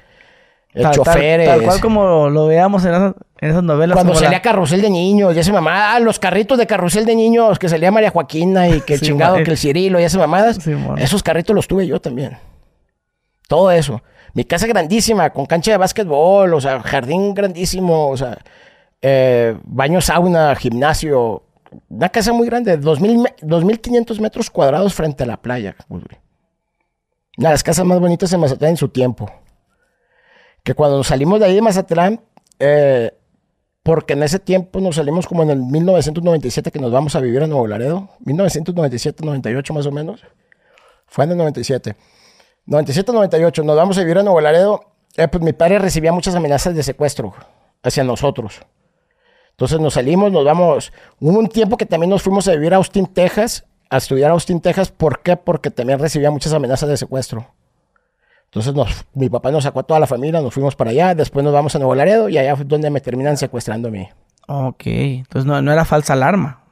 eh, Tal- tal- choferes. Tal, cual como lo veamos en esas, en esas novelas. Cuando la- salía carrusel de niños, ya se mamá, ah, los carritos de carrusel de niños, que salía María Joaquina y que el Sí, chingado, que el Cirilo y esas mamadas. Sí, esos carritos los tuve yo también. Todo eso. Mi casa grandísima, con cancha de básquetbol, o sea, jardín grandísimo, o sea, eh, baño, sauna, gimnasio, una casa muy grande, 2000 me- 2.500 metros cuadrados frente a la playa. güey. Una de las casas más bonitas de Mazatlán en su tiempo. Que cuando salimos de ahí de Mazatlán, eh, porque en ese tiempo nos salimos como en el 1997 que nos vamos a vivir a Nuevo Laredo. 1997-98 más o menos. Fue en el 97. 97-98 nos vamos a vivir a Nuevo Laredo. Eh, pues mi padre recibía muchas amenazas de secuestro hacia nosotros. Entonces nos salimos, nos vamos. Hubo un tiempo que también nos fuimos a vivir a Austin, Texas, a estudiar a Austin, Texas. ¿Por qué? Porque también recibía muchas amenazas de secuestro. Entonces nos- mi papá nos sacó a toda la familia, nos fuimos para allá, después nos vamos a Nuevo Laredo y allá fue donde me terminan secuestrando a mí. Ok. Entonces no, no era falsa alarma.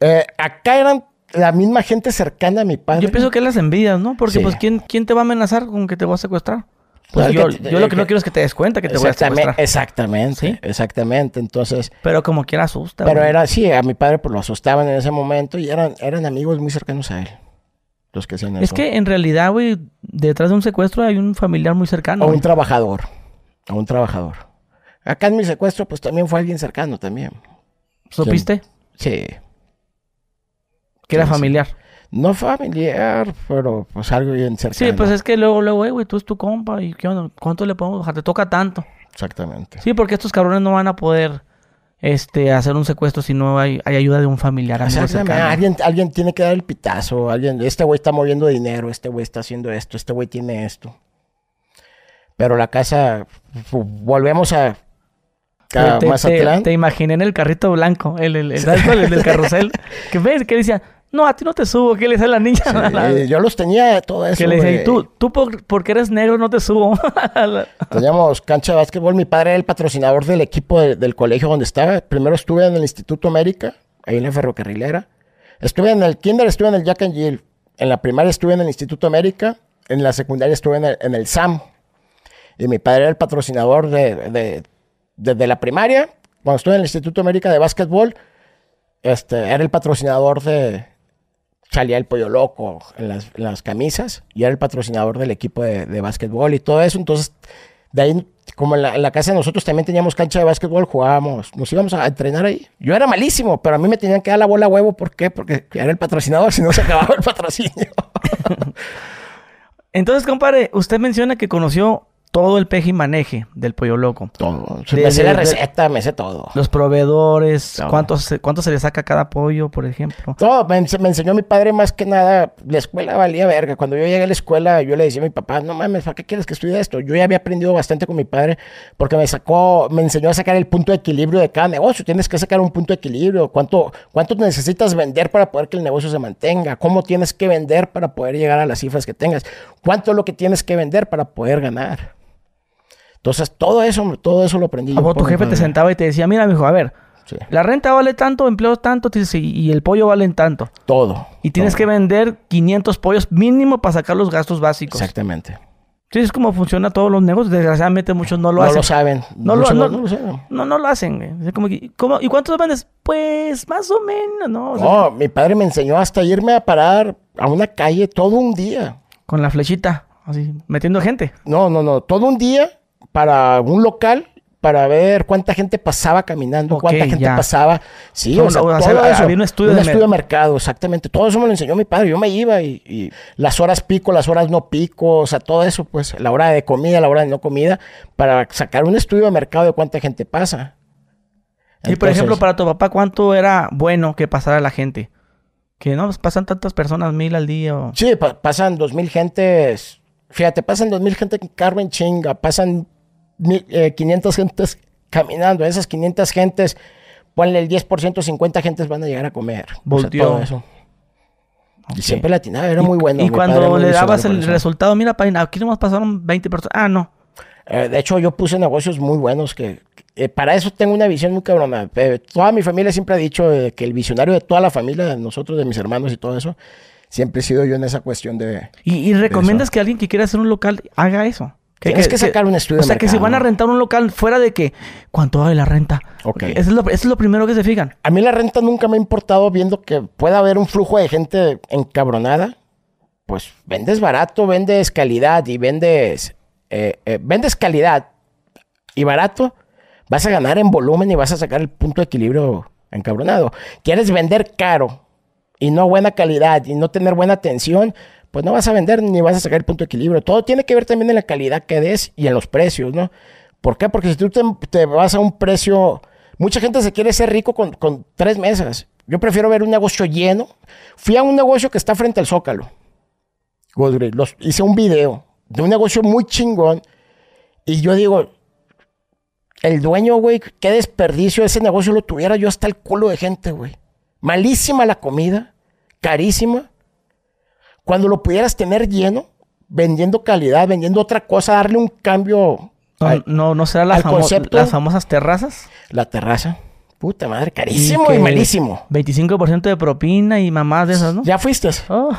Eh, acá eran la misma gente cercana a mi padre. Yo pienso que es las envidias, ¿no? Porque, Sí. pues, ¿quién, ¿quién te va a amenazar con que te voy a secuestrar? Pues Claro yo, lo que no quiero es que te des cuenta que te voy a secuestrar. exactamente, ¿Sí? exactamente. Entonces, Pero como quiera asusta. pero güey. era así, a mi padre pues lo asustaban en ese momento y eran, eran amigos muy cercanos a él. Los que hacían eso. Es que en realidad, güey, detrás de un secuestro hay un familiar muy cercano. O un trabajador. O un trabajador. Acá en mi secuestro, pues también fue alguien cercano también. ¿Supiste? Sí. Que era familiar. No familiar, pero pues algo bien cercano. Sí, pues es que luego, luego, eh, güey, tú es tu compa y ¿qué onda? ¿Cuánto le podemos bajar? Te toca tanto. Exactamente. Sí, porque estos cabrones no van a poder este, hacer un secuestro si no hay, hay ayuda de un familiar. Exactamente. Alguien, alguien tiene que dar el pitazo. Alguien, este güey está moviendo dinero, este güey está haciendo esto, este güey tiene esto. Pero la casa, volvemos a, Te- te, te imaginé en el carrito blanco, el, el, el-. El carrusel. que ves, que decía, no, a ti no te subo. ¿Qué le decía a la niña? Sí, yo los tenía todo eso. que le y tú, tú por, porque eres negro no te subo. Teníamos cancha de básquetbol. Mi padre era el patrocinador del equipo de- del colegio donde estaba. Primero estuve en el Instituto América, ahí en la ferrocarrilera. Estuve en el kinder, estuve en el Jack and Jill. En la primaria estuve en el Instituto América. En la secundaria estuve en el, en el SAM. Y mi padre era el patrocinador de, de- desde la primaria. Cuando estuve en el Instituto América de básquetbol, este, era el patrocinador de... Salía el pollo loco en las, camisas y era el patrocinador del equipo de, de básquetbol y todo eso. Entonces, de ahí, como en la, en la casa de nosotros también teníamos cancha de básquetbol, jugábamos, nos íbamos a entrenar ahí. Yo era malísimo, pero a mí me tenían que dar la bola a huevo. ¿Por qué? Porque era el patrocinador, si no se acababa el patrocinio. Entonces, compadre, usted menciona que conoció todo el peje y maneje del pollo loco. todo. De- me sé de- la de- receta, me sé todo. Los proveedores, Todo. cuánto se, cuánto se le saca a cada pollo, por ejemplo. Todo, me, me enseñó mi padre más que nada. La escuela valía verga. Cuando yo llegué a la escuela, yo le decía a mi papá, no mames, ¿para qué quieres que estudie esto? Yo ya había aprendido bastante con mi padre porque me sacó, me enseñó a sacar el punto de equilibrio de cada negocio. Tienes que sacar un punto de equilibrio. ¿Cuánto, cuánto necesitas vender para poder que el negocio se mantenga? ¿Cómo tienes que vender para poder llegar a las cifras que tengas? ¿Cuánto es lo que tienes que vender para poder ganar? Entonces, todo eso, todo eso lo aprendí. ¿A yo vos tu jefe te sentaba y te decía, mira, mijo, a ver, Sí. la renta vale tanto, empleos tanto, y el pollo vale tanto. Todo. Y tienes todo. que vender 500 pollos mínimo para sacar los gastos básicos. Exactamente. Sí, es como funciona todos los negocios. Desgraciadamente muchos no lo no hacen. lo saben. No lo- no- no lo saben. No, no lo hacen, güey. Es como que, ¿cómo? ¿Y cuántos vendes? Pues más o menos, ¿no? O sea, No, mi padre me enseñó hasta irme a parar a una calle todo un día. Con la flechita, así, metiendo gente. No, no, no, todo un día para un local para ver cuánta gente pasaba caminando, cuánta gente ya. pasaba. Sí, o sea, o todo sea, eso. había un estudio un de estudio mer- de mercado, exactamente. Todo eso me lo enseñó mi padre. Yo me iba y, y las horas pico, las horas no pico, o sea, todo eso, pues, la hora de comida, la hora de no comida, para sacar un estudio de mercado de cuánta gente pasa. y por ejemplo, para tu papá, ¿cuánto era bueno que pasara la gente? Que no, pues pasan tantas personas, mil al día. o- Sí, pa- pasan dos mil gentes. Fíjate, pasan dos mil gente en carro en chinga. Pasan 500 gentes caminando. Esas 500 gentes, ponle el 10%, 50 gentes van a llegar a comer. O sea, Volteó. todo eso. Y siempre latinaba, era Y- muy bueno. Y padre cuando le dabas el resultado, mira, Paina, aquí nomás pasaron 20 personas. Ah, no. Eh, de hecho, yo puse negocios muy buenos que... eh, para eso tengo una visión muy cabrona. Eh, toda mi familia siempre ha dicho eh, que el visionario de toda la familia, de nosotros, de mis hermanos y todo eso, siempre he sido yo en esa cuestión de... Y, y recomiendas que alguien que quiera hacer un local haga eso. Tienes que sacar un estudio O de sea, que si van a rentar un local fuera de que, ¿cuánto vale la renta? Ok. Eso es lo, eso es lo primero que se fijan. A mí la renta nunca me ha importado viendo que pueda haber un flujo de gente encabronada. Pues vendes barato, vendes calidad y vendes... eh, eh, vendes calidad y barato, vas a ganar en volumen y vas a sacar el punto de equilibrio encabronado. Quieres vender caro y no buena calidad y no tener buena atención, pues no vas a vender ni vas a sacar el punto de equilibrio. Todo tiene que ver también en la calidad que des y en los precios, ¿no? ¿Por qué? Porque si tú te, vas a un precio... Mucha gente se quiere ser rico con, tres mesas. Yo prefiero ver un negocio lleno. Fui a un negocio que está frente al Zócalo. Los, hice un video de un negocio muy chingón. Y yo digo, el dueño, güey, qué desperdicio ese negocio lo tuviera yo hasta el culo de gente, güey. Malísima la comida, carísima. Cuando lo pudieras tener lleno, vendiendo calidad, vendiendo otra cosa, darle un cambio. No, no, será la las famosas terrazas. La terraza. Puta madre, carísimo y, malísimo. 25% de propina y mamás de esas, ¿no? Ya fuiste. Oh.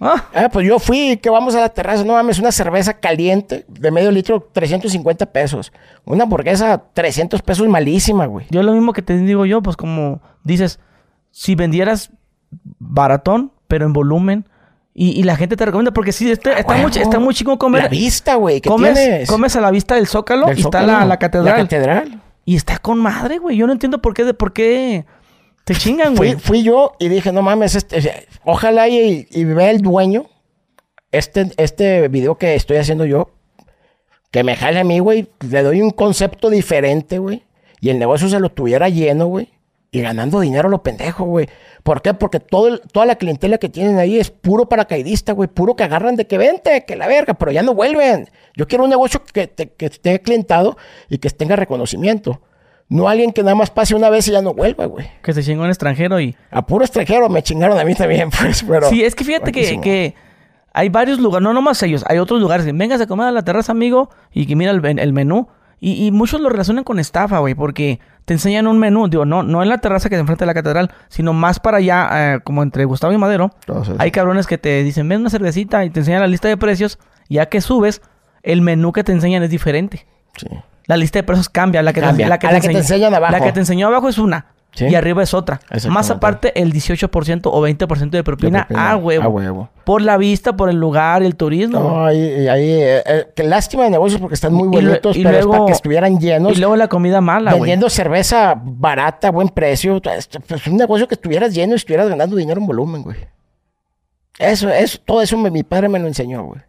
Ah. ah. pues yo fui, que vamos a la terraza, no mames, una cerveza caliente de medio litro, 350 pesos. Una hamburguesa, 300 pesos, malísima, güey. Yo lo mismo que te digo yo, pues como dices, si vendieras baratón, pero en volumen, y, la gente te recomienda, porque sí, este, está, muy, está muy chico comer. La vista, güey, comes, Comes a la vista del Zócalo y está la, la, catedral. La catedral. Y está con madre, güey. Yo no entiendo por qué, por qué te chingan, güey. Fui, yo y dije, no mames, este, ojalá y, y vea el dueño este, este video que estoy haciendo yo, que me jale a mí, güey. Le doy un concepto diferente, güey. Y el negocio se lo tuviera lleno, güey y ganando dinero lo pendejo, güey. ¿Por qué? Porque todo toda la clientela que tienen ahí es puro paracaidista, güey. Puro que agarran de que vente, que la verga, pero ya no vuelven. Yo quiero un negocio que, que esté clientado y que tenga reconocimiento. No alguien que nada más pase una vez y ya no vuelva, güey. Que se chingó un extranjero y... A puro extranjero me chingaron a mí también, pues, pero... Sí, es que fíjate que, que, hay varios lugares, no nomás ellos, hay otros lugares. Vengas a comer a la terraza, amigo, y que mira el, el menú. Y, y, muchos lo relacionan con estafa, güey, porque te enseñan un menú, digo, no, no en la terraza que te enfrenta de la catedral, sino más para allá, eh, como entre Gustavo y Madero. Hay cabrones que te dicen, ven una cervecita y te enseñan la lista de precios. Ya que subes, el menú que te enseñan es diferente. Sí. La lista de precios cambia. La que, Te, la que, te, enseñan abajo. La que te enseñó abajo es una. Y arriba es otra. Más aparte, el 18% o 20% de propina, a huevo. A huevo. Por la vista, por el lugar, el turismo. No, ahí, ahí eh, eh, qué lástima de negocios porque están muy bonitos, pero es para que estuvieran llenos. Y luego la comida mala, Vendiendo cerveza barata, buen precio. Pues un negocio que estuvieras lleno y estuvieras ganando dinero en volumen, güey. Eso, eso, todo eso mi padre me lo enseñó, güey.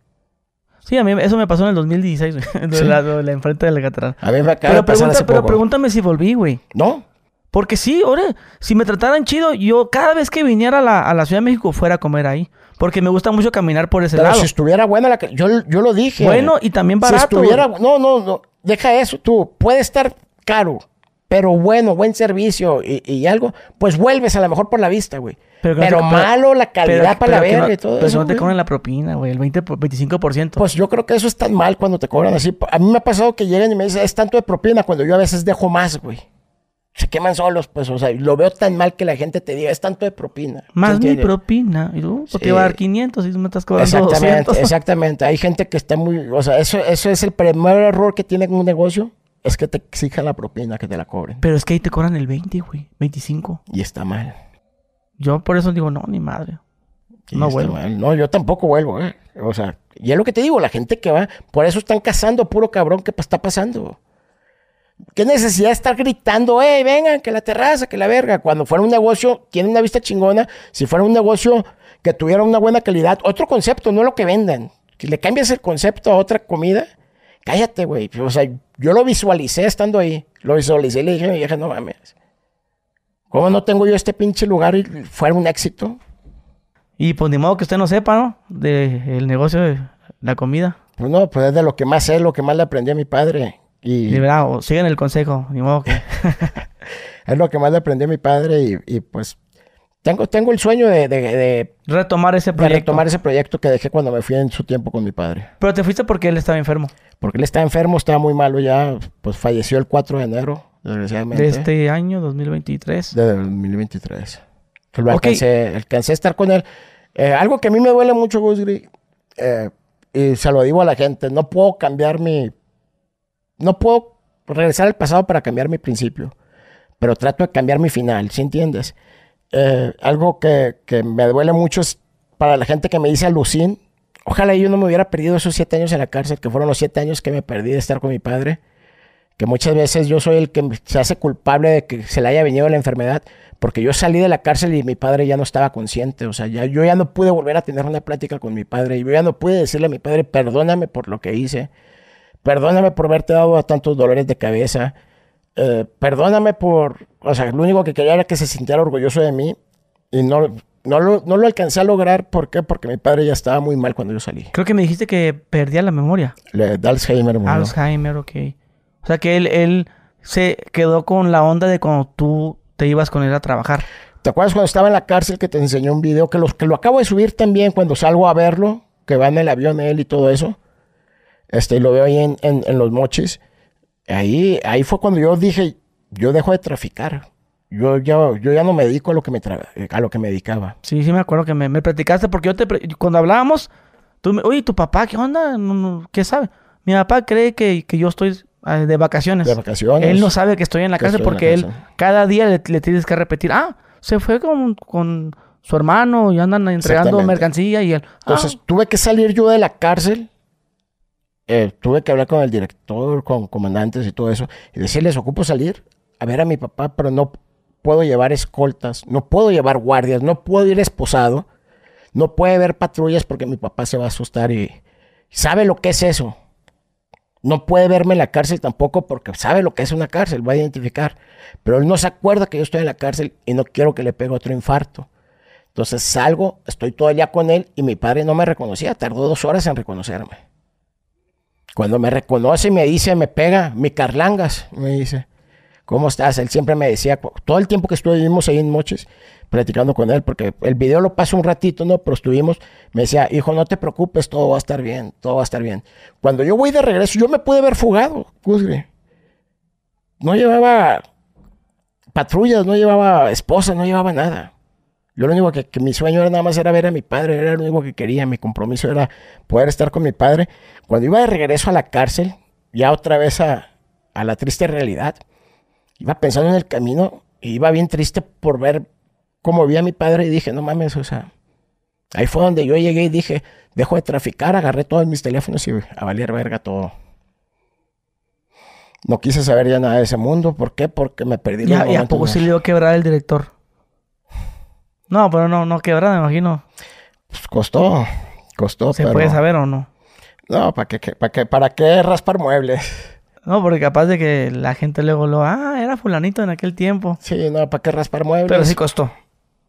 Sí, a mí eso me pasó en el 2016, güey. De, la, de enfrente de la catedral. A mí me acaba pero, pero pregúntame si volví, güey. ¿No? Porque sí, ahora, si me trataran chido, yo cada vez que viniera a la, a la Ciudad de México fuera a comer ahí. Porque me gusta mucho caminar por ese Pero lado. si estuviera buena la... Yo, yo lo dije. Bueno, y también barato. Si estuviera... No, no, no. Deja eso tú. Puede estar caro, pero bueno, buen servicio y, y algo. Pues vuelves a lo mejor por la vista, güey. Pero, malo la calidad para la verga y todo pero eso. Pero no te cobran la propina, güey, el 20, 25%. Pues yo creo que eso es tan mal cuando te cobran así. A mí me ha pasado que llegan y me dicen, es tanto de propina, cuando yo a veces dejo más, güey se queman solos, pues, o sea, lo veo tan mal que la gente te diga, es tanto de propina. Más mi propina. ¿Y tú? ¿Por qué va a dar 500 si tú me estás cobrando Exactamente, 200? exactamente. Hay gente que está muy, o sea, eso, eso es el primer error que tiene un negocio, es que te exijan la propina, que te la cobren. Pero es que ahí te cobran el 20, güey, 25. Y está mal. Yo por eso digo, no, ni madre. no vuelvo. No, yo tampoco vuelvo, ¿eh? O sea, y es lo que te digo, la gente que va, por eso están cazando puro cabrón que está pasando. ¿Qué necesidad de estar gritando, hey, vengan, que la terraza, que la verga? Cuando fuera un negocio, tiene una vista chingona. Si fuera un negocio que tuviera una buena calidad, otro concepto, no lo que vendan. Si le cambias el concepto a otra comida, cállate, güey. O sea, yo lo visualicé estando ahí. Lo visualicé y le dije a mi vieja, no mames. ¿Cómo no tengo yo este pinche lugar y fuera un éxito? Y pues ni modo que usted no sepa, ¿no? Del negocio de la comida. Pues no, pues es de lo que más sé, lo que más le aprendí a mi padre. Y... Sigan el consejo, ni modo que... es lo que más le aprendí a mi padre y, pues tengo, tengo el sueño de, retomar ese proyecto. De retomar ese proyecto que dejé cuando me fui en su tiempo con mi padre. Pero te fuiste porque él estaba enfermo. Porque él estaba enfermo, estaba muy malo ya, pues falleció el 4 de enero, desgraciadamente. De este año, 2023. De 2023. Lo alcancé, alcancé a estar con él. Eh, algo que a mí me duele mucho, Gusgri, eh, y se lo digo a la gente, no puedo cambiar mi no puedo regresar al pasado para cambiar mi principio, pero trato de cambiar mi final, ¿sí entiendes? Eh, algo que, me duele mucho es para la gente que me dice alucin. Ojalá yo no me hubiera perdido esos siete años en la cárcel, que fueron los siete años que me perdí de estar con mi padre. que muchas veces yo soy el que se hace culpable de que se le haya venido la enfermedad, porque yo salí de la cárcel y mi padre ya no estaba consciente, o sea, ya, yo ya no pude volver a tener una plática con mi padre, y yo ya no pude decirle a mi padre, perdóname por lo que hice, perdóname por haberte dado tantos dolores de cabeza, eh, perdóname por, o sea, lo único que quería era que se sintiera orgulloso de mí, y no, no lo, no lo alcancé a lograr, ¿por qué? Porque mi padre ya estaba muy mal cuando yo salí. Creo que me dijiste que perdía la memoria. Le da Alzheimer. murió. Alzheimer, ok. O sea que él, él se quedó con la onda de cuando tú te ibas con él a trabajar. ¿Te acuerdas cuando estaba en la cárcel que te enseñó un video que, los, que lo acabo de subir también cuando salgo a verlo? Que va en el avión él y todo eso. Este, lo veo ahí en, en- en los mochis. Ahí, ahí fue cuando yo dije, yo dejo de traficar. Yo ya, yo ya no me dedico a lo que me, tra- a lo que me dedicaba. Sí, sí me acuerdo que me, me platicaste porque yo te... Cuando hablábamos, tú me... Oye, ¿tu papá qué onda? No, no, ¿Qué sabe? Mi papá cree que, que yo estoy ah, de vacaciones. De vacaciones. Él no sabe que estoy en la cárcel la porque él cada día le, le tienes que repetir, ah, se fue con, con su hermano y andan entregando mercancía y él... "Ah, Entonces tuve que salir yo de la cárcel. Eh, tuve que hablar con el director, con comandantes y todo eso. Y decirles, ocupo salir a ver a mi papá, pero no puedo llevar escoltas, no puedo llevar guardias, no puedo ir esposado, no puede haber patrullas porque mi papá se va a asustar y sabe lo que es eso. No puede verme en la cárcel tampoco porque sabe lo que es una cárcel, va a identificar. Pero él no se acuerda que yo estoy en la cárcel y no quiero que le pegue otro infarto. Entonces salgo, estoy todo el día con él y mi padre no me reconocía, tardó dos horas en reconocerme. Cuando me reconoce y me dice, me pega, mi Carlangas, me dice, ¿cómo estás? Él siempre me decía, todo el tiempo que estuvimos ahí en Moches, platicando con él, porque el video lo pasó un ratito, ¿no? Pero estuvimos, me decía, hijo, no te preocupes, todo va a estar bien, todo va a estar bien. Cuando yo voy de regreso, yo me pude haber fugado, Cusgre. No llevaba patrullas, no llevaba esposa, no llevaba nada. Yo lo único que, que mi sueño era nada más era ver a mi padre, era lo único que quería, mi compromiso era poder estar con mi padre. Cuando iba de regreso a la cárcel, ya otra vez a, a la triste realidad, iba pensando en el camino y iba bien triste por ver cómo vi a mi padre y dije, no mames, o sea, ahí fue donde yo llegué y dije, dejo de traficar, agarré todos mis teléfonos y a valer verga todo. No quise saber ya nada de ese mundo, ¿por qué? Porque me perdí ¿Y los a, y a poco más- se le dio a quebrar el director? No, pero no, no quebrar, me imagino. Pues costó, costó, ¿Se pero... puede saber o no? No, ¿para qué, qué- para qué, para qué raspar muebles? No, porque capaz de que la gente luego lo... Ah, era fulanito en aquel tiempo. Sí, no, ¿para qué raspar muebles? Pero sí costó.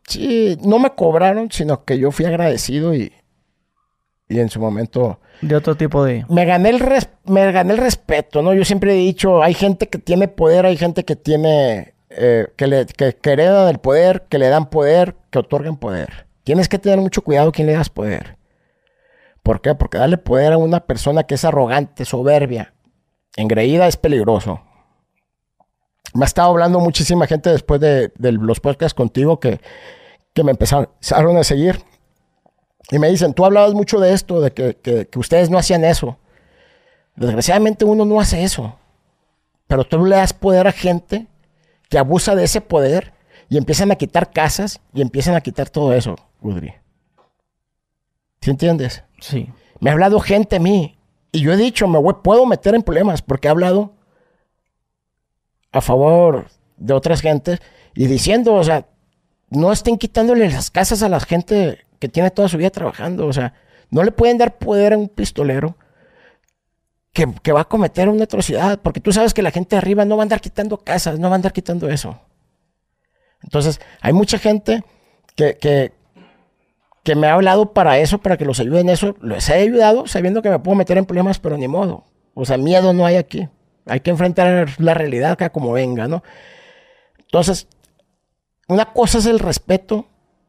Sí, no me cobraron, sino que yo fui agradecido y, y en su momento De otro tipo de... me gané, el res- me gané el respeto, ¿no? Yo siempre he dicho, hay gente que tiene poder, hay gente que tiene, eh, que, le, que, que heredan el poder, que le dan poder, que otorgan poder. Tienes que tener mucho cuidado a quién le das poder. ¿Por qué? Porque darle poder a una persona que es arrogante, soberbia, engreída es peligroso. Me ha estado hablando muchísima gente después de, los podcasts contigo que, que me empezaron a seguir. Y me dicen, tú hablabas mucho de esto, de que, que- que ustedes no hacían eso. Desgraciadamente uno no hace eso. Pero tú le das poder a gente que abusa de ese poder y empiezan a quitar casas y empiezan a quitar todo eso, Udri. ¿Sí entiendes? Sí. Me ha hablado gente a mí. Y yo he dicho, me voy- puedo meter en problemas porque he hablado a favor de otras gentes y diciendo, o sea, no estén quitándole las casas a la gente que tiene toda su vida trabajando. O sea, no le pueden dar poder a un pistolero que, va a cometer una atrocidad, porque tú sabes que la gente arriba no va a andar quitando casas, no va a andar quitando eso. Entonces, hay mucha gente que, que, que me ha hablado para eso, para que los ayude en eso. Les he ayudado sabiendo que me puedo meter en problemas, pero ni modo. O sea, miedo no hay aquí. Hay que enfrentar la realidad acá como venga, ¿no? Entonces, una cosa es el respeto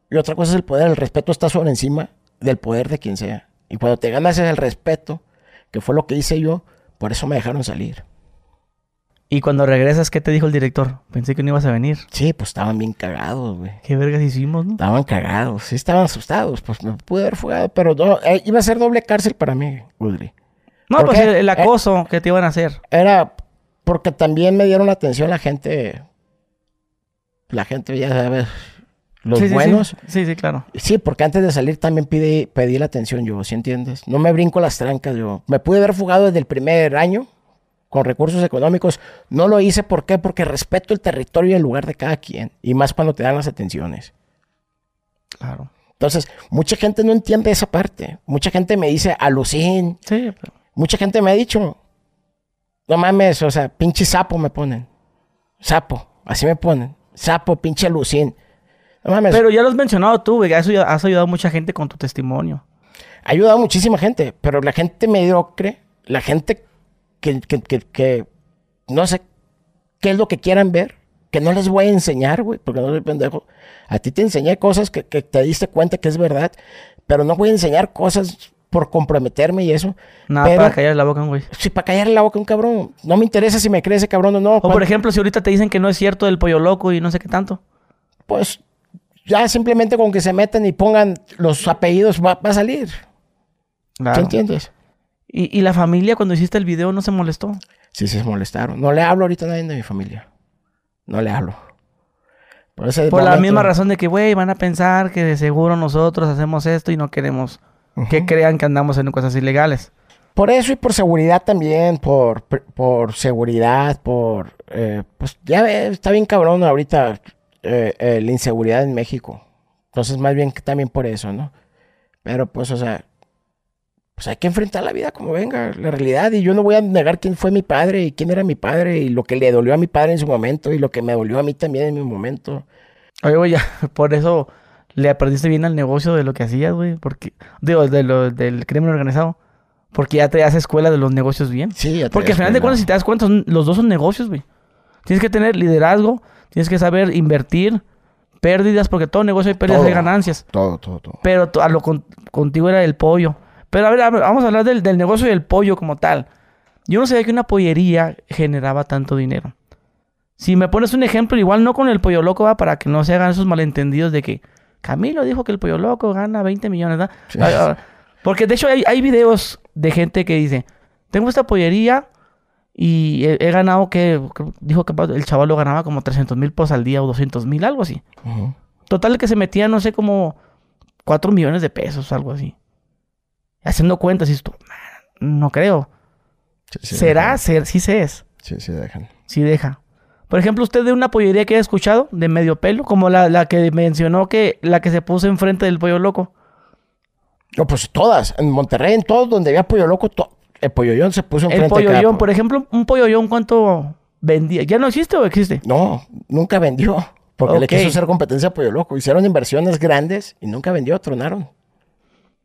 y otra cosa es el poder. El respeto está sobre encima del poder de quien sea. Y cuando te ganas el respeto, que fue lo que hice yo, por eso me dejaron salir. Y cuando regresas, ¿qué te dijo el director? Pensé que no ibas a venir. Sí, pues estaban bien cagados, güey. ¿Qué vergas hicimos, no? Estaban cagados, sí estaban asustados, pues me pude haber fugado, pero no, eh, iba a ser doble cárcel para mí, Udri. No, ¿Por pues el, Eh, acoso que te iban a hacer. Era porque también me dieron la atención la gente, la gente, ya sabes, los Sí, buenos. Sí, sí, claro. Sí, porque antes de salir también pedí, pedí la atención yo, ¿sí entiendes? No me brinco las trancas yo. Me pude haber fugado desde el primer año, con recursos económicos. No lo hice, ¿por qué? Porque respeto el territorio y el lugar de cada quien. Y más cuando te dan las atenciones. Claro. Entonces, mucha gente no entiende esa parte. Mucha gente me dice, alucin. Sí, pero- Mucha gente me ha dicho, no mames, o sea, pinche sapo me ponen. Sapo, así me ponen. Sapo, pinche alucin. Mames, Pero ya lo has mencionado tú, güey. Has has ayudado a mucha gente con tu testimonio. ha ayudado a muchísima gente, pero la gente mediocre, la gente que, que, que, que no sé qué es lo que quieran ver, que no les voy a enseñar, güey, porque no soy pendejo. A ti te enseñé cosas que, que te diste cuenta que es verdad, pero no voy a enseñar cosas por comprometerme y eso. Nada Pero- para callar la boca, güey. Sí, para callarle la boca un cabrón. No me interesa si me cree ese cabrón o no. O por ejemplo, si ahorita te dicen que no es cierto del pollo loco y no sé qué tanto. Pues ya simplemente con que se metan y pongan los apellidos va, va a salir. ¿Sí Claro. entiendes? Y, y la familia cuando hiciste el video no se molestó. Sí, se molestaron. No le hablo ahorita a nadie de mi familia. No le hablo. Por, ese Por la misma razón de que, güey, van a pensar que de seguro nosotros hacemos esto y no queremos que crean que andamos en cosas ilegales. Por eso y por seguridad también, por, por seguridad, por... eh, pues ya ves, está bien cabrón ahorita eh, eh, la inseguridad en México. Entonces más bien que también por eso, ¿no? Pero pues, o sea, pues hay que enfrentar la vida como venga, la realidad. Y yo no voy a negar quién fue mi padre y quién era mi padre y lo que le dolió a mi padre en su momento y lo que me dolió a mí también en mi momento. Oye, güey, ya, por eso le aprendiste bien al negocio de lo que hacías, güey. Porque, digo, de lo, del crimen organizado. Porque ya te hace escuela de los negocios bien. Sí, ya te Porque al das final de cuenta. cuentas, si te das cuenta, son- los dos son negocios, güey. Tienes que tener liderazgo, tienes que saber invertir, pérdidas, porque todo negocio hay pérdidas Todo. y ganancias. Todo, todo, todo. Pero a lo con- contigo era el pollo. Pero a ver, a ver, vamos a hablar del, del negocio del pollo como tal. Yo no sabía que una pollería generaba tanto dinero. Si me pones un ejemplo, igual no con el pollo loco, va, para que no se hagan esos malentendidos de que Camilo dijo que el pollo loco gana 20 millones, ¿verdad? Sí. Ah, ah, Porque de hecho hay, hay videos de gente que dice, tengo esta pollería y he, he ganado que, dijo que el chaval lo ganaba como 300 mil pesos al día o 200 mil, algo así. Ujú. Total que se metía, no sé, como 4 millones de pesos, algo así. Haciendo cuentas, y esto, no creo. Sí, sí ¿Será? Ser, sí se es. Sí, sí, dejan. Sí deja. Por ejemplo, usted de una pollería que haya escuchado, de medio pelo, como la, la que mencionó que la que se puso enfrente del pollo loco. No, pues todas. En Monterrey, en todos donde había pollo loco, to- el pollollón se puso El enfrente de cada pollollón, po- por ejemplo, un pollollón, ¿cuánto vendía? ¿Ya no existe o existe? No, nunca vendió. Porque le quiso hacer competencia a Pollo Loco. Hicieron inversiones grandes y nunca vendió, tronaron.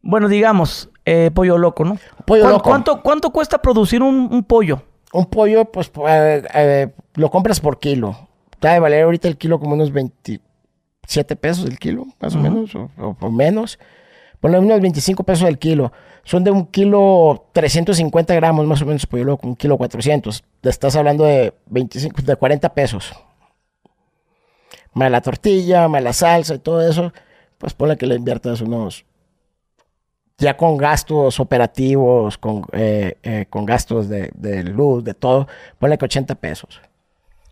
Bueno, digamos, eh, pollo loco, ¿no? Pollo ¿Cuán- loco. ¿Cuánto, cuánto cuesta producir un, un pollo? Un pollo, pues, eh, eh, lo compras por kilo. Está de valer ahorita el kilo como unos 27 pesos el kilo, más o menos, o, o- o menos. Ponle unos 25 pesos el kilo. Son de un kilo 350 gramos, más o menos, pollo loco, un kilo 400. Te estás hablando de 25, de 40 pesos. Más la tortilla, más la salsa y todo eso, pues ponle que le inviertas unos ya con gastos operativos, con, eh, eh, con gastos de, de luz, de todo, ponle que 80 pesos.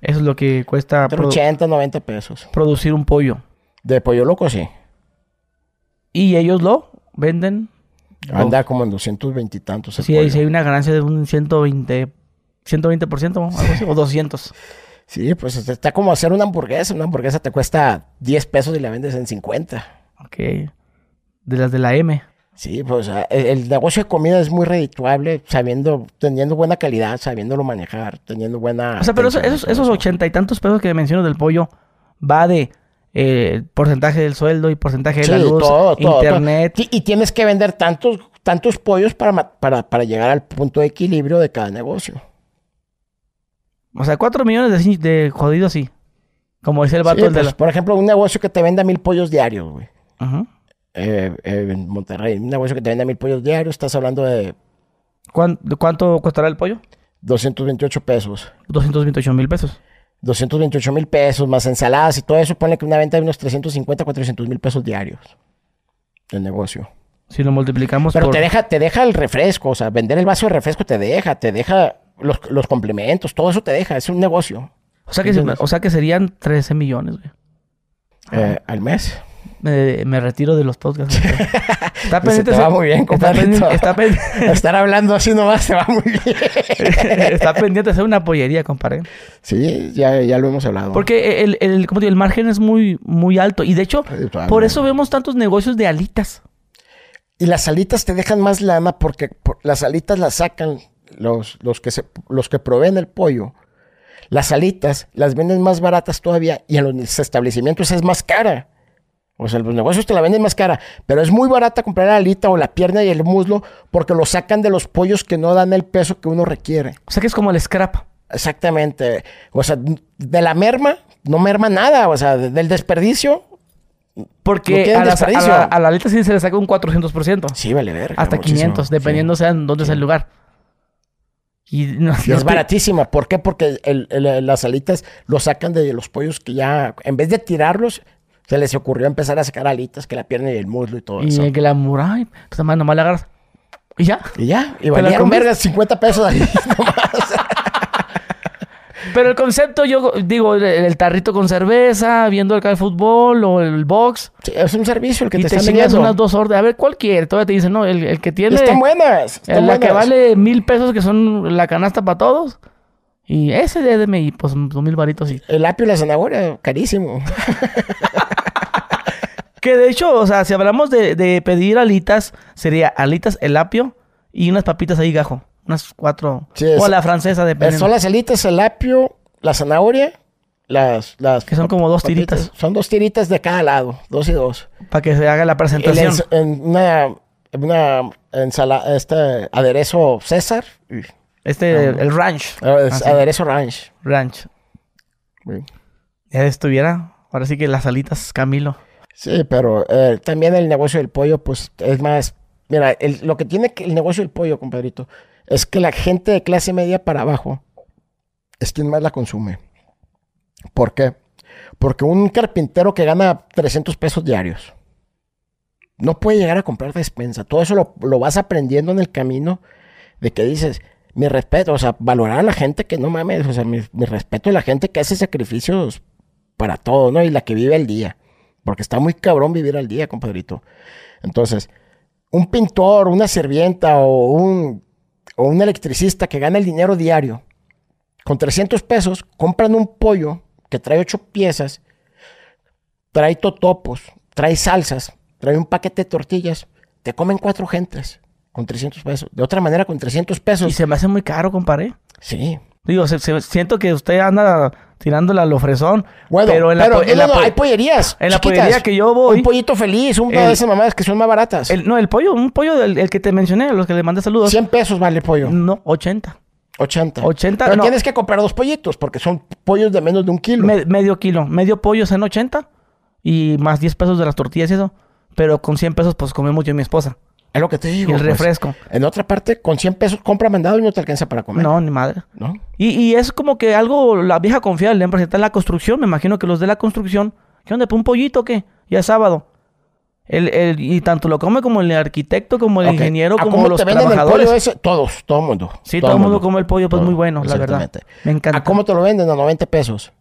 Eso es lo que cuesta Entre produ- 80, 90 pesos. producir un pollo. De pollo loco, sí. Y ellos lo venden. Anda como en 220 y tantos. Sí, ahí hay una ganancia de un 120, 120%, algo así, o 200. Sí, pues este, está como hacer una hamburguesa. Una hamburguesa te cuesta 10 pesos y la vendes en 50. Ok. De las de la M. Sí, pues ah, el, el negocio de comida es muy redituable, sabiendo, teniendo buena calidad, sabiéndolo manejar, teniendo buena. O sea, pero eso- esos, esos eso. ochenta y tantos pesos que menciono del pollo va de eh, porcentaje del sueldo y porcentaje de la Sí, luz, todo, todo, internet. todo. Y, tienes que vender tantos, tantos pollos para, para, para llegar al punto de equilibrio de cada negocio. O sea, cuatro millones de, jodidos sí. Como dice el vato Sí, el de pues, la... Por ejemplo, un negocio que te venda mil pollos diarios, güey. Eh, eh, en Monterrey, un negocio que te venda mil pollos diarios, estás hablando de ¿Cuán- de ¿Cuánto costará el pollo? 228 pesos. 228 mil pesos. 228 mil pesos, más ensaladas y todo eso, pone que una venta de unos 350, 400 mil pesos diarios. El negocio. Si lo multiplicamos Pero por... te deja, te deja el refresco, o sea, vender el vaso de refresco te deja, te deja los, los complementos, todo eso te deja, es un negocio. O sea, que, o sea que serían 13 millones, güey. Eh, al mes. Me, me retiro de los podcasts. Está Pues pendiente. te va muy bien, está pendiente, Estar hablando así nomás te va muy bien. está pendiente de hacer una pollería, compadre. Sí, ya, ya lo hemos hablado. Porque el, el, ¿cómo te digo? el margen es muy, muy alto. Y de hecho, Sí, por eso vemos tantos negocios de alitas. Y las alitas te dejan más lana porque por- las alitas las sacan los, los, que se, los que proveen el pollo. Las alitas las venden más baratas todavía y en los establecimientos es más cara. O sea, los negocios te la venden más cara, pero es muy barata comprar la alita o la pierna y el muslo porque lo sacan de los pollos que no dan el peso que uno requiere. O sea que es como el scrap. Exactamente. O sea, de la merma no merma nada. O sea de- del desperdicio, Porque a, las- a desperdicio. la, a la alita sí se le saca un 400%. sí, vale ver. hasta 500, dependiendo sea en dónde sea el lugar. Y, no, Y es baratísima. ¿Por qué? Porque el- el- las alitas lo sacan de los pollos que ya, en vez de tirarlos, se les ocurrió empezar a sacar alitas, que la pierna y el muslo y todo Y eso. el glamour, ay, pues nomás, nomás la agarras. Y ya. Y ya, y comes? vergas 50 pesos ahí nomás. Pero el concepto, yo digo, el, tarrito con cerveza, viendo acá el fútbol o el box. Sí, es un servicio el que y te, te están vendiendo. unas dos órdenes. A ver, ¿cuál quiere? Todavía te dicen, no, el, el que Y tiene... están buenas. eh, Están la que vale mil pesos, que son la canasta para todos. Y ese de DMI, pues dos mil varitos. Y... El apio y la zanahoria, carísimo. Que de hecho, o sea, si hablamos de, de pedir alitas, sería alitas, el apio y unas papitas ahí gajo. Unas cuatro. Sí, o a la francesa, dependiendo. Son las alitas, el apio, la zanahoria, las... las Que son como dos papitas. tiritas. Son dos tiritas de cada lado, dos y dos. Para que se haga la presentación. ens- en una, una ensalada, este aderezo César, Este, el ranch. ah, es Así, aderezo ranch. ranch. Sí. Ya estuviera. Ahora sí que las alitas, Camilo. Sí, pero eh, también el negocio del pollo, pues es más. Mira, el- lo que tiene el negocio del pollo, compadrito, es que la gente de clase media para abajo es quien más la consume. ¿Por qué? Porque un carpintero que gana 300 pesos diarios no puede llegar a comprar despensa. Todo eso lo, lo vas aprendiendo en el camino de que dices, mi respeto, o sea, valorar a la gente que no mames, o sea, mi, mi respeto a la gente que hace sacrificios para todo, ¿no? Y la que vive al día. Porque está muy cabrón vivir al día, compadrito. Entonces, un pintor, una sirvienta o un, o un electricista que gana el dinero diario, con 300 pesos, compran un pollo que trae ocho piezas, trae totopos, trae salsas, trae un paquete de tortillas, te comen cuatro gentes con 300 pesos. De otra manera, con 300 Y pesos, se me hace muy caro, compadre. sí. Digo, se- se- siento que usted anda tirándole al ofrezón. Bueno, pero en la, po- no, en la no, po- hay pollerías. en la pollería que yo voy- Un pollito feliz, un de esas mamadas que son más baratas. el- no, el pollo, un pollo del el que te mencioné, a los que le mandé saludos. 100 pesos vale el pollo. No, 80. 80. 80, Pero no. tienes que comprar dos pollitos porque son pollos de menos de un kilo. Me- medio kilo. Medio pollo es en 80 y más 10 pesos de las tortillas y eso. Pero con 100 pesos, pues comemos yo y mi esposa. Es lo que te digo. Y el pues. refresco. En otra parte, con 100 pesos compra mandado y no te alcanza para comer. No, ni madre. ¿No? Y, y es como que algo, la vieja confiable, en está en la construcción. Me imagino que los de la construcción, ¿qué onda? ¿Un pollito o qué? Ya es sábado. El, el- y tanto lo come como el arquitecto, como el ingeniero, ¿A como cómo los te venden el trabajadores. pollo ese? Todos, todo el mundo. Sí, todo el mundo come el pollo, pues Todo. muy bueno, la verdad. Me encanta. ¿A cómo te lo venden? A 90 pesos.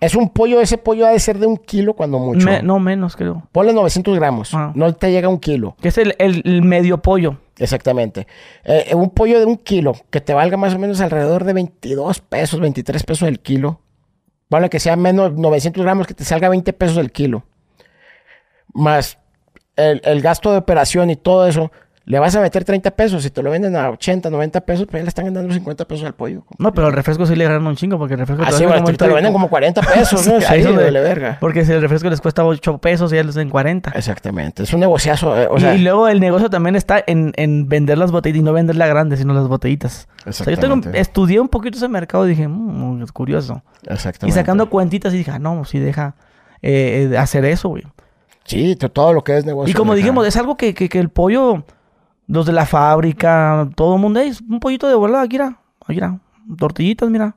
Es un pollo, ese pollo ha de ser de un kilo cuando mucho. Me- no menos, creo. Ponle 900 gramos. Ah. No te llega a un kilo. Que es el, el- el medio pollo. Exactamente. Eh, un pollo de un kilo que te valga más o menos alrededor de 22 pesos, 23 pesos el kilo. Vale que sea menos 900 gramos que te salga 20 pesos el kilo. Más el, el gasto de operación y todo eso. Le vas a meter 30 pesos. Si te lo venden a 80, 90 pesos, pues ya le están dando 50 pesos al pollo. No, pero el refresco sí le agarran un chingo porque el refresco Así, venden bueno, te, lo venden como 40 pesos, ¿no? Sí, Sí, ahí vale verga. Porque si el refresco les cuesta 8 pesos, ya les den 40. Exactamente. Es un negociazo. eh, o y, sea, y luego el negocio también está en, en vender las botellitas y no vender la grande, sino las botellitas. O sea, yo tengo, Exactamente. estudié un poquito ese mercado y dije, mmm, es curioso. exactamente. Y sacando cuentitas y dije, ah, no, sí deja eh, eh, hacer eso, güey. Sí, to- todo lo que es negocio. Y como deja- dijimos, es algo que, que, que el pollo, los de la fábrica, todo el mundo, es un pollito de volada, aquí mira, aquí mira, tortillitas, mira.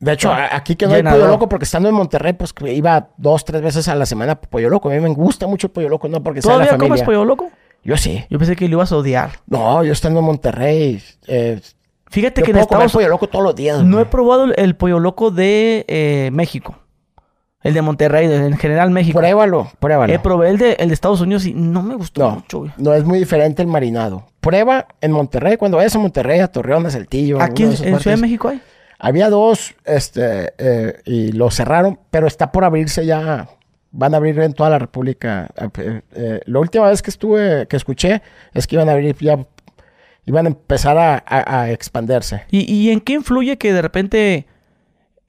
De hecho, Ah, a- aquí que no hay llenador. pollo loco, porque estando en Monterrey, pues iba dos, tres veces a la semana por pollo loco. A mí me gusta mucho el pollo loco, no porque sea la ¿Todavía familia. comes pollo loco? Yo sí. Yo pensé que lo ibas a odiar. No, yo estando en Monterrey, eh, Fíjate yo que en puedo comer Estados pollo loco todos los días. No he probado el, el pollo loco de eh, México. El de Monterrey, en general México. Pruébalo, pruébalo. Eh, probé el de, el de Estados Unidos y no me gustó no, mucho, güey. no es muy diferente el marinado. Prueba en Monterrey, cuando vayas a Monterrey, a Torreón, a Saltillo. Aquí en, en Ciudad de. México hay. Había dos, este, eh, y lo cerraron, pero está por abrirse ya. Van a abrir en toda la República. Eh, eh, la última vez que estuve, que escuché, es que iban a abrir ya, iban a empezar a, a- a expandirse. ¿Y, y en qué influye que de repente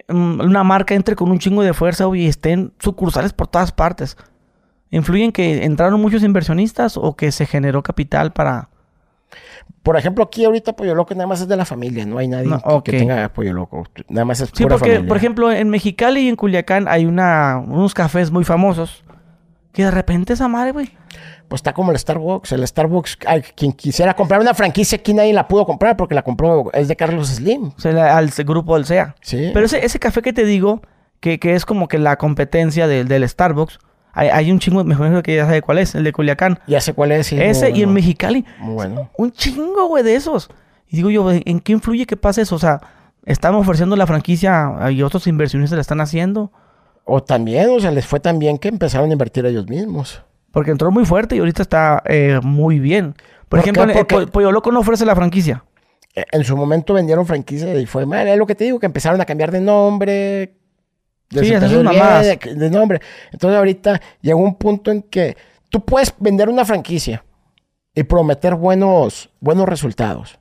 una marca entre con un chingo de fuerza y estén sucursales por todas partes? ¿Influye en que entraron muchos inversionistas o que se generó capital para... Por ejemplo, aquí ahorita Pollo Loco nada más es de la familia, no hay nadie No, que- tenga Pollo Loco. Nada más es Sí, pura porque, familia. por ejemplo, en Mexicali y en Culiacán hay una, unos cafés muy famosos que de repente esa madre, güey. Pues está como el Starbucks. El Starbucks, ay, quien quisiera comprar una franquicia aquí nadie la pudo comprar porque la compró, es de Carlos Slim. O sea, la- al grupo del SEA. Sí. Pero ese, ese café que te digo, que, que es como que la competencia del- del Starbucks, hay, hay un chingo, mejor que ya sabe cuál es, el de Culiacán. ya sé cuál es. sí, ese y en. Mexicali, Muy bueno. un chingo, güey, de esos. Y digo yo, ¿en qué influye que pase eso? O sea, estamos ofreciendo la franquicia y otros inversionistas la están haciendo. O también, o sea, les fue tan bien que empezaron a invertir ellos mismos. Porque entró muy fuerte y ahorita está eh, muy bien. Por, ¿Por ejemplo, el- el Porque- Po- Pollo Loco no ofrece la franquicia. Eh, En su momento vendieron franquicia y fue mal. Es lo que te digo, que empezaron a cambiar de nombre. Sí, Les esas mamadas. De, de nombre. Entonces ahorita llegó un punto en que tú puedes vender una franquicia y prometer buenos, buenos resultados.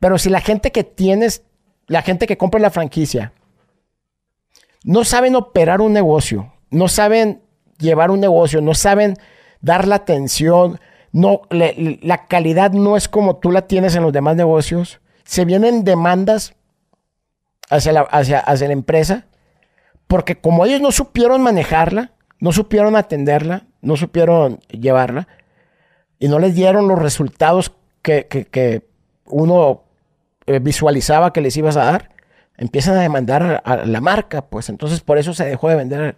Pero si la gente que tienes, la gente que compra la franquicia, no saben operar un negocio, no saben llevar un negocio, no saben dar la atención, no, la calidad no es como tú la tienes en los demás negocios, se vienen demandas hacia la, hacia, hacia la empresa, porque como ellos no supieron manejarla, no supieron atenderla, no supieron llevarla, y no les dieron los resultados que, que- que uno eh, visualizaba que les ibas a dar, empiezan a demandar a, a la marca, pues. Entonces por eso se dejó de vender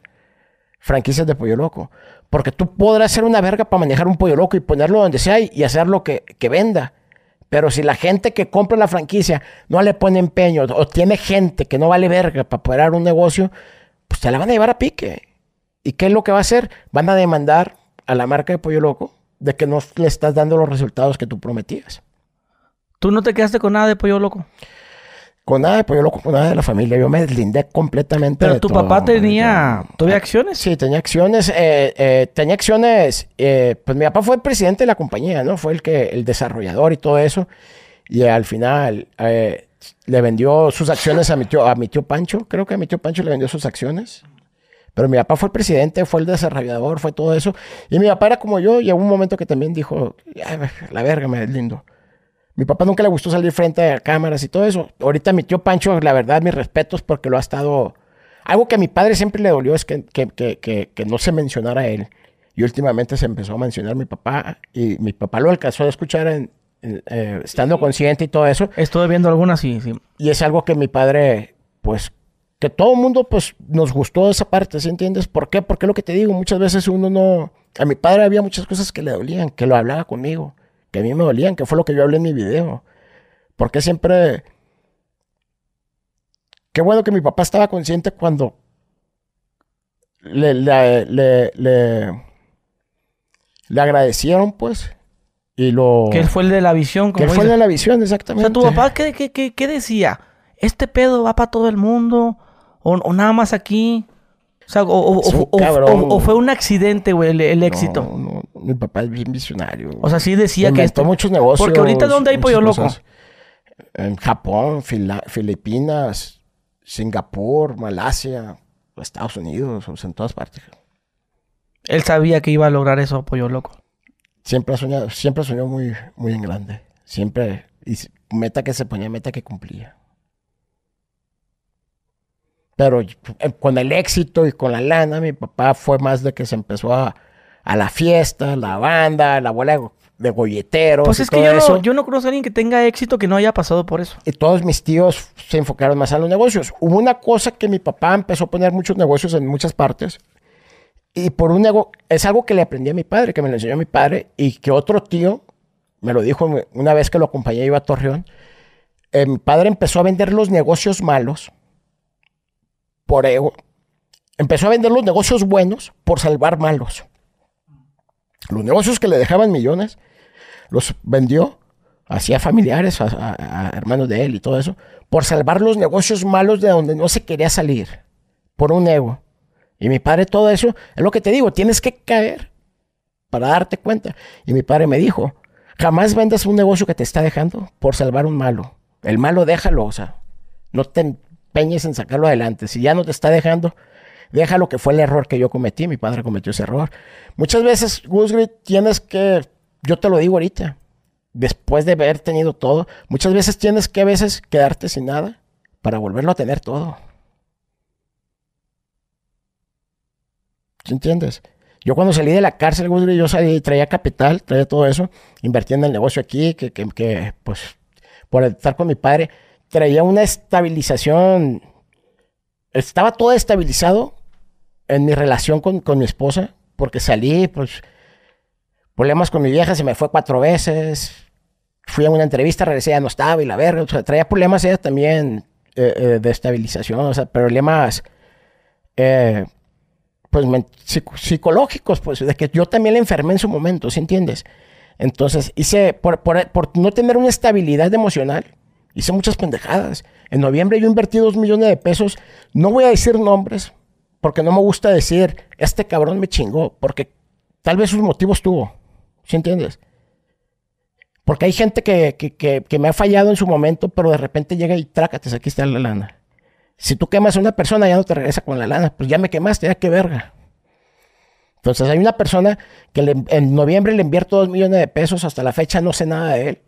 franquicias de pollo loco. Porque tú podrás ser una verga para manejar un pollo loco y ponerlo donde sea y, hacer lo que, que venda. Pero si la gente que compra la franquicia no le pone empeño o tiene gente que no vale verga para operar un negocio, pues te la van a llevar a pique. ¿Y qué es lo que va a hacer? Van a demandar a la marca de pollo loco de que no le estás dando los resultados que tú prometías. ¿Tú no te quedaste con nada de Pollo Loco? Con nada de pollo loco, con nada de la familia. Yo me deslindé completamente. Pero de tu todo, papá tenía todavía acciones. Sí, tenía acciones. eh, eh, tenía acciones. eh, pues mi papá fue el presidente de la compañía, ¿no? Fue el que el desarrollador y todo eso. Y al final eh, le vendió sus acciones a mi tío, a mi tío Pancho. Creo que a mi tío Pancho le vendió sus acciones. Pero mi papá fue el presidente, fue el desarrollador, fue todo eso. Y mi papá era como yo. Y hubo un momento que también dijo, "Ay, la verga, me lindo. Mi papá nunca le gustó salir frente a cámaras y todo eso. Ahorita mi tío Pancho, la verdad, mis respetos porque lo ha estado... Algo que a mi padre siempre le dolió es que, que, que, que, no se mencionara a él. Y últimamente se empezó a mencionar a mi papá. Y mi papá lo alcanzó a escuchar en, en, eh, estando consciente y todo eso. Estuve viendo algunas y sí. Y es algo que mi padre, pues, que todo el mundo, pues, nos gustó esa parte, ¿sí entiendes? ¿Por qué? Porque lo que te digo, muchas veces uno no... A mi padre había muchas cosas que le dolían, que lo hablaba conmigo, que a mí me dolían, que fue lo que yo hablé en mi video. Porque siempre... Qué bueno que mi papá estaba consciente cuando le, le, le, le, le agradecieron, pues, y lo... Que él fue el de la visión. que él como fue el de la visión, O exactamente. sea, tu papá, ¿qué, qué, qué, qué decía? ¿Este pedo va para todo el mundo? ¿O, o nada más aquí? O sea, fue un accidente, güey, el, el éxito. No, no, mi papá es bien visionario. O sea, sí decía que esto... muchos negocios. Porque ahorita, ¿dónde hay pollo loco? cosas. En Japón, Fila- Filipinas, Singapur, Malasia, Estados Unidos, o sea, en todas partes. Él sabía que iba a lograr eso, Pollo Loco. Siempre ha soñado, siempre soñó muy, muy en grande. Siempre, y meta que se ponía, meta que cumplía. Pero eh, con el éxito y con la lana, mi papá fue más de que se empezó a, a la fiesta, la banda, la bola de, go- de golleteros. Pues y es que yo no, yo no conozco a alguien que tenga éxito que no haya pasado por eso. y todos mis tíos se enfocaron más a los negocios. Hubo una cosa que mi papá empezó a poner muchos negocios en muchas partes. Y por un nego es algo que le aprendí a mi padre, que me lo enseñó mi padre, y que otro tío me lo dijo una vez que lo acompañé, iba a Torreón. Eh, mi padre empezó a vender los negocios malos por ego empezó a vender los negocios buenos por salvar malos. Los negocios que le dejaban millones, los vendió hacía familiares, a, hermanos de él y todo eso, por salvar los negocios malos de donde no se quería salir, por un ego. Y mi padre todo eso, es lo que te digo, tienes que caer para darte cuenta. Y mi padre me dijo, jamás vendas un negocio que te está dejando por salvar un malo. El malo déjalo, o sea, no te empeñes en sacarlo adelante. Si ya no te está dejando, déjalo que fue el error que yo cometí. Mi padre cometió ese error. Muchas veces, Gusgrid, tienes que, yo te lo digo ahorita, después de haber tenido todo, muchas veces tienes que a veces quedarte sin nada para volverlo a tener todo. entiendes? Yo cuando salí de la cárcel, yo salí, traía capital, traía todo eso, invertí en el negocio aquí, que, que, pues por estar con mi padre, traía una estabilización, estaba todo estabilizado en mi relación con, con mi esposa, porque salí, pues, problemas con mi vieja, se me fue cuatro veces, fui a una entrevista, regresé, ya no estaba y la verga, o sea, traía problemas ella también eh, eh, de estabilización, o sea, problemas, eh, pues, psicológicos, pues, de que yo también la enfermé en su momento, ¿sí entiendes? Entonces, hice, por, por, no tener una estabilidad emocional, hice muchas pendejadas. En noviembre yo invertí dos millones de pesos, no voy a decir nombres, porque no me gusta decir, este cabrón me chingó, porque tal vez sus motivos tuvo, ¿sí entiendes? Porque hay gente que, me ha fallado en su momento, pero de repente llega y trácate, aquí está la lana. Si tú quemas a una persona, ya no te regresa con la lana. Pues ya me quemaste, ya qué verga. Entonces hay una persona que en noviembre le invierto dos millones de pesos, hasta la fecha no sé nada de él.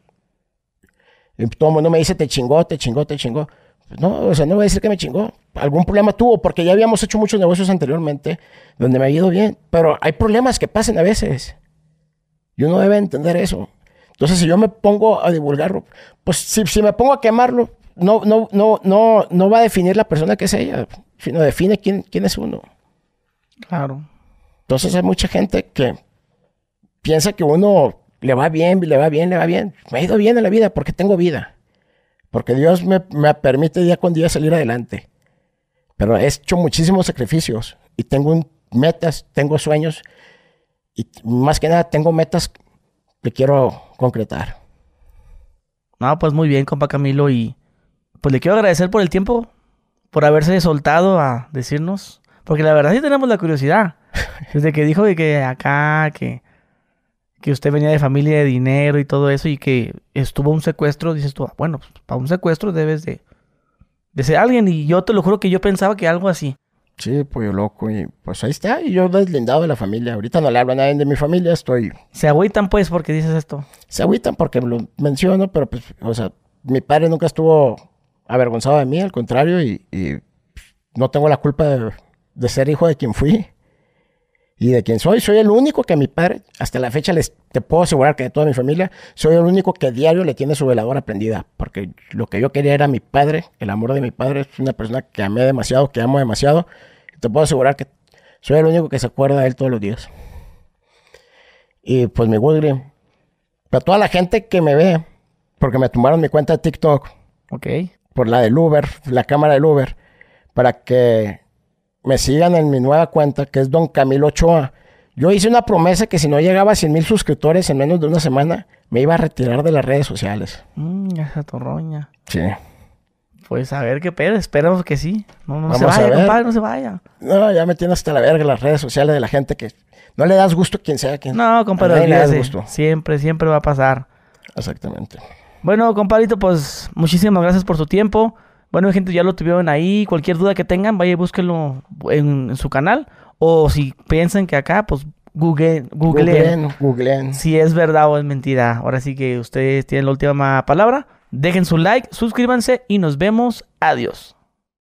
Y todo el mundo me dice, te chingó, te chingó, te chingó. Pues no, o sea, no voy a decir que me chingó. Algún problema tuvo, porque ya habíamos hecho muchos negocios anteriormente donde me ha ido bien. Pero hay problemas que pasan a veces. Y uno debe entender eso. Entonces, si yo me pongo a divulgarlo, pues si, me pongo a quemarlo, no, no, no, no, no va a definir la persona que es ella, sino define quién, quién es uno. Claro. Entonces hay mucha gente que piensa que uno le va bien, le va bien, le va bien. Me ha ido bien en la vida porque tengo vida. Porque Dios me, me permite día con día salir adelante. Pero he hecho muchísimos sacrificios y tengo metas, tengo sueños y más que nada tengo metas que quiero concretar. No, pues muy bien, compa Camilo, y pues le quiero agradecer por el tiempo, por haberse soltado a decirnos, porque la verdad sí tenemos la curiosidad. Desde que dijo que acá, que, que usted venía de familia de dinero y todo eso, y que estuvo un secuestro, dices tú, bueno, pues, para un secuestro debes de, de ser alguien, y yo te lo juro que yo pensaba que algo así. Sí, pollo loco. Y pues ahí está. Y yo deslindado de la familia. Ahorita no le hablo a nadie de mi familia. Estoy. Se agüitan, pues, porque dices esto. Se agüitan porque lo menciono, pero pues, o sea, mi padre nunca estuvo avergonzado de mí, al contrario, y, no tengo la culpa de, de, ser hijo de quien fui y de quien soy. Soy el único que a mi padre, hasta la fecha, les te puedo asegurar que de toda mi familia, soy el único que diario le tiene su veladora prendida. Porque lo que yo quería era mi padre, el amor de mi padre. Es una persona que amé demasiado, que amo demasiado. te puedo asegurar que soy el único que se acuerda de él todos los días. Y pues mi Woodgreen. Para toda la gente que me ve, porque me tomaron mi cuenta de TikTok. Ok. Por la del Uber, la cámara del Uber. Para que me sigan en mi nueva cuenta, que es Don Camilo Ochoa. Yo hice una promesa que si no llegaba a 100 mil suscriptores en menos de una semana, me iba a retirar de las redes sociales. Mmm, esa torroña. Sí. Pues a ver qué pedo, esperamos que sí. No, no se vaya, compadre, no se vaya. No, ya me tiene hasta la verga las redes sociales de la gente que no le das gusto a quien sea quien. No, compadre, le das gusto. Siempre, siempre va a pasar. Exactamente. Bueno, compadrito, pues muchísimas gracias por su tiempo. Bueno, gente, ya lo tuvieron ahí. Cualquier duda que tengan, vaya y búsquenlo en, su canal. O si piensan que acá, pues Google, Google, Google. Si es verdad o es mentira. Ahora sí que ustedes tienen la última palabra. Dejen su like, suscríbanse y nos vemos. Adiós.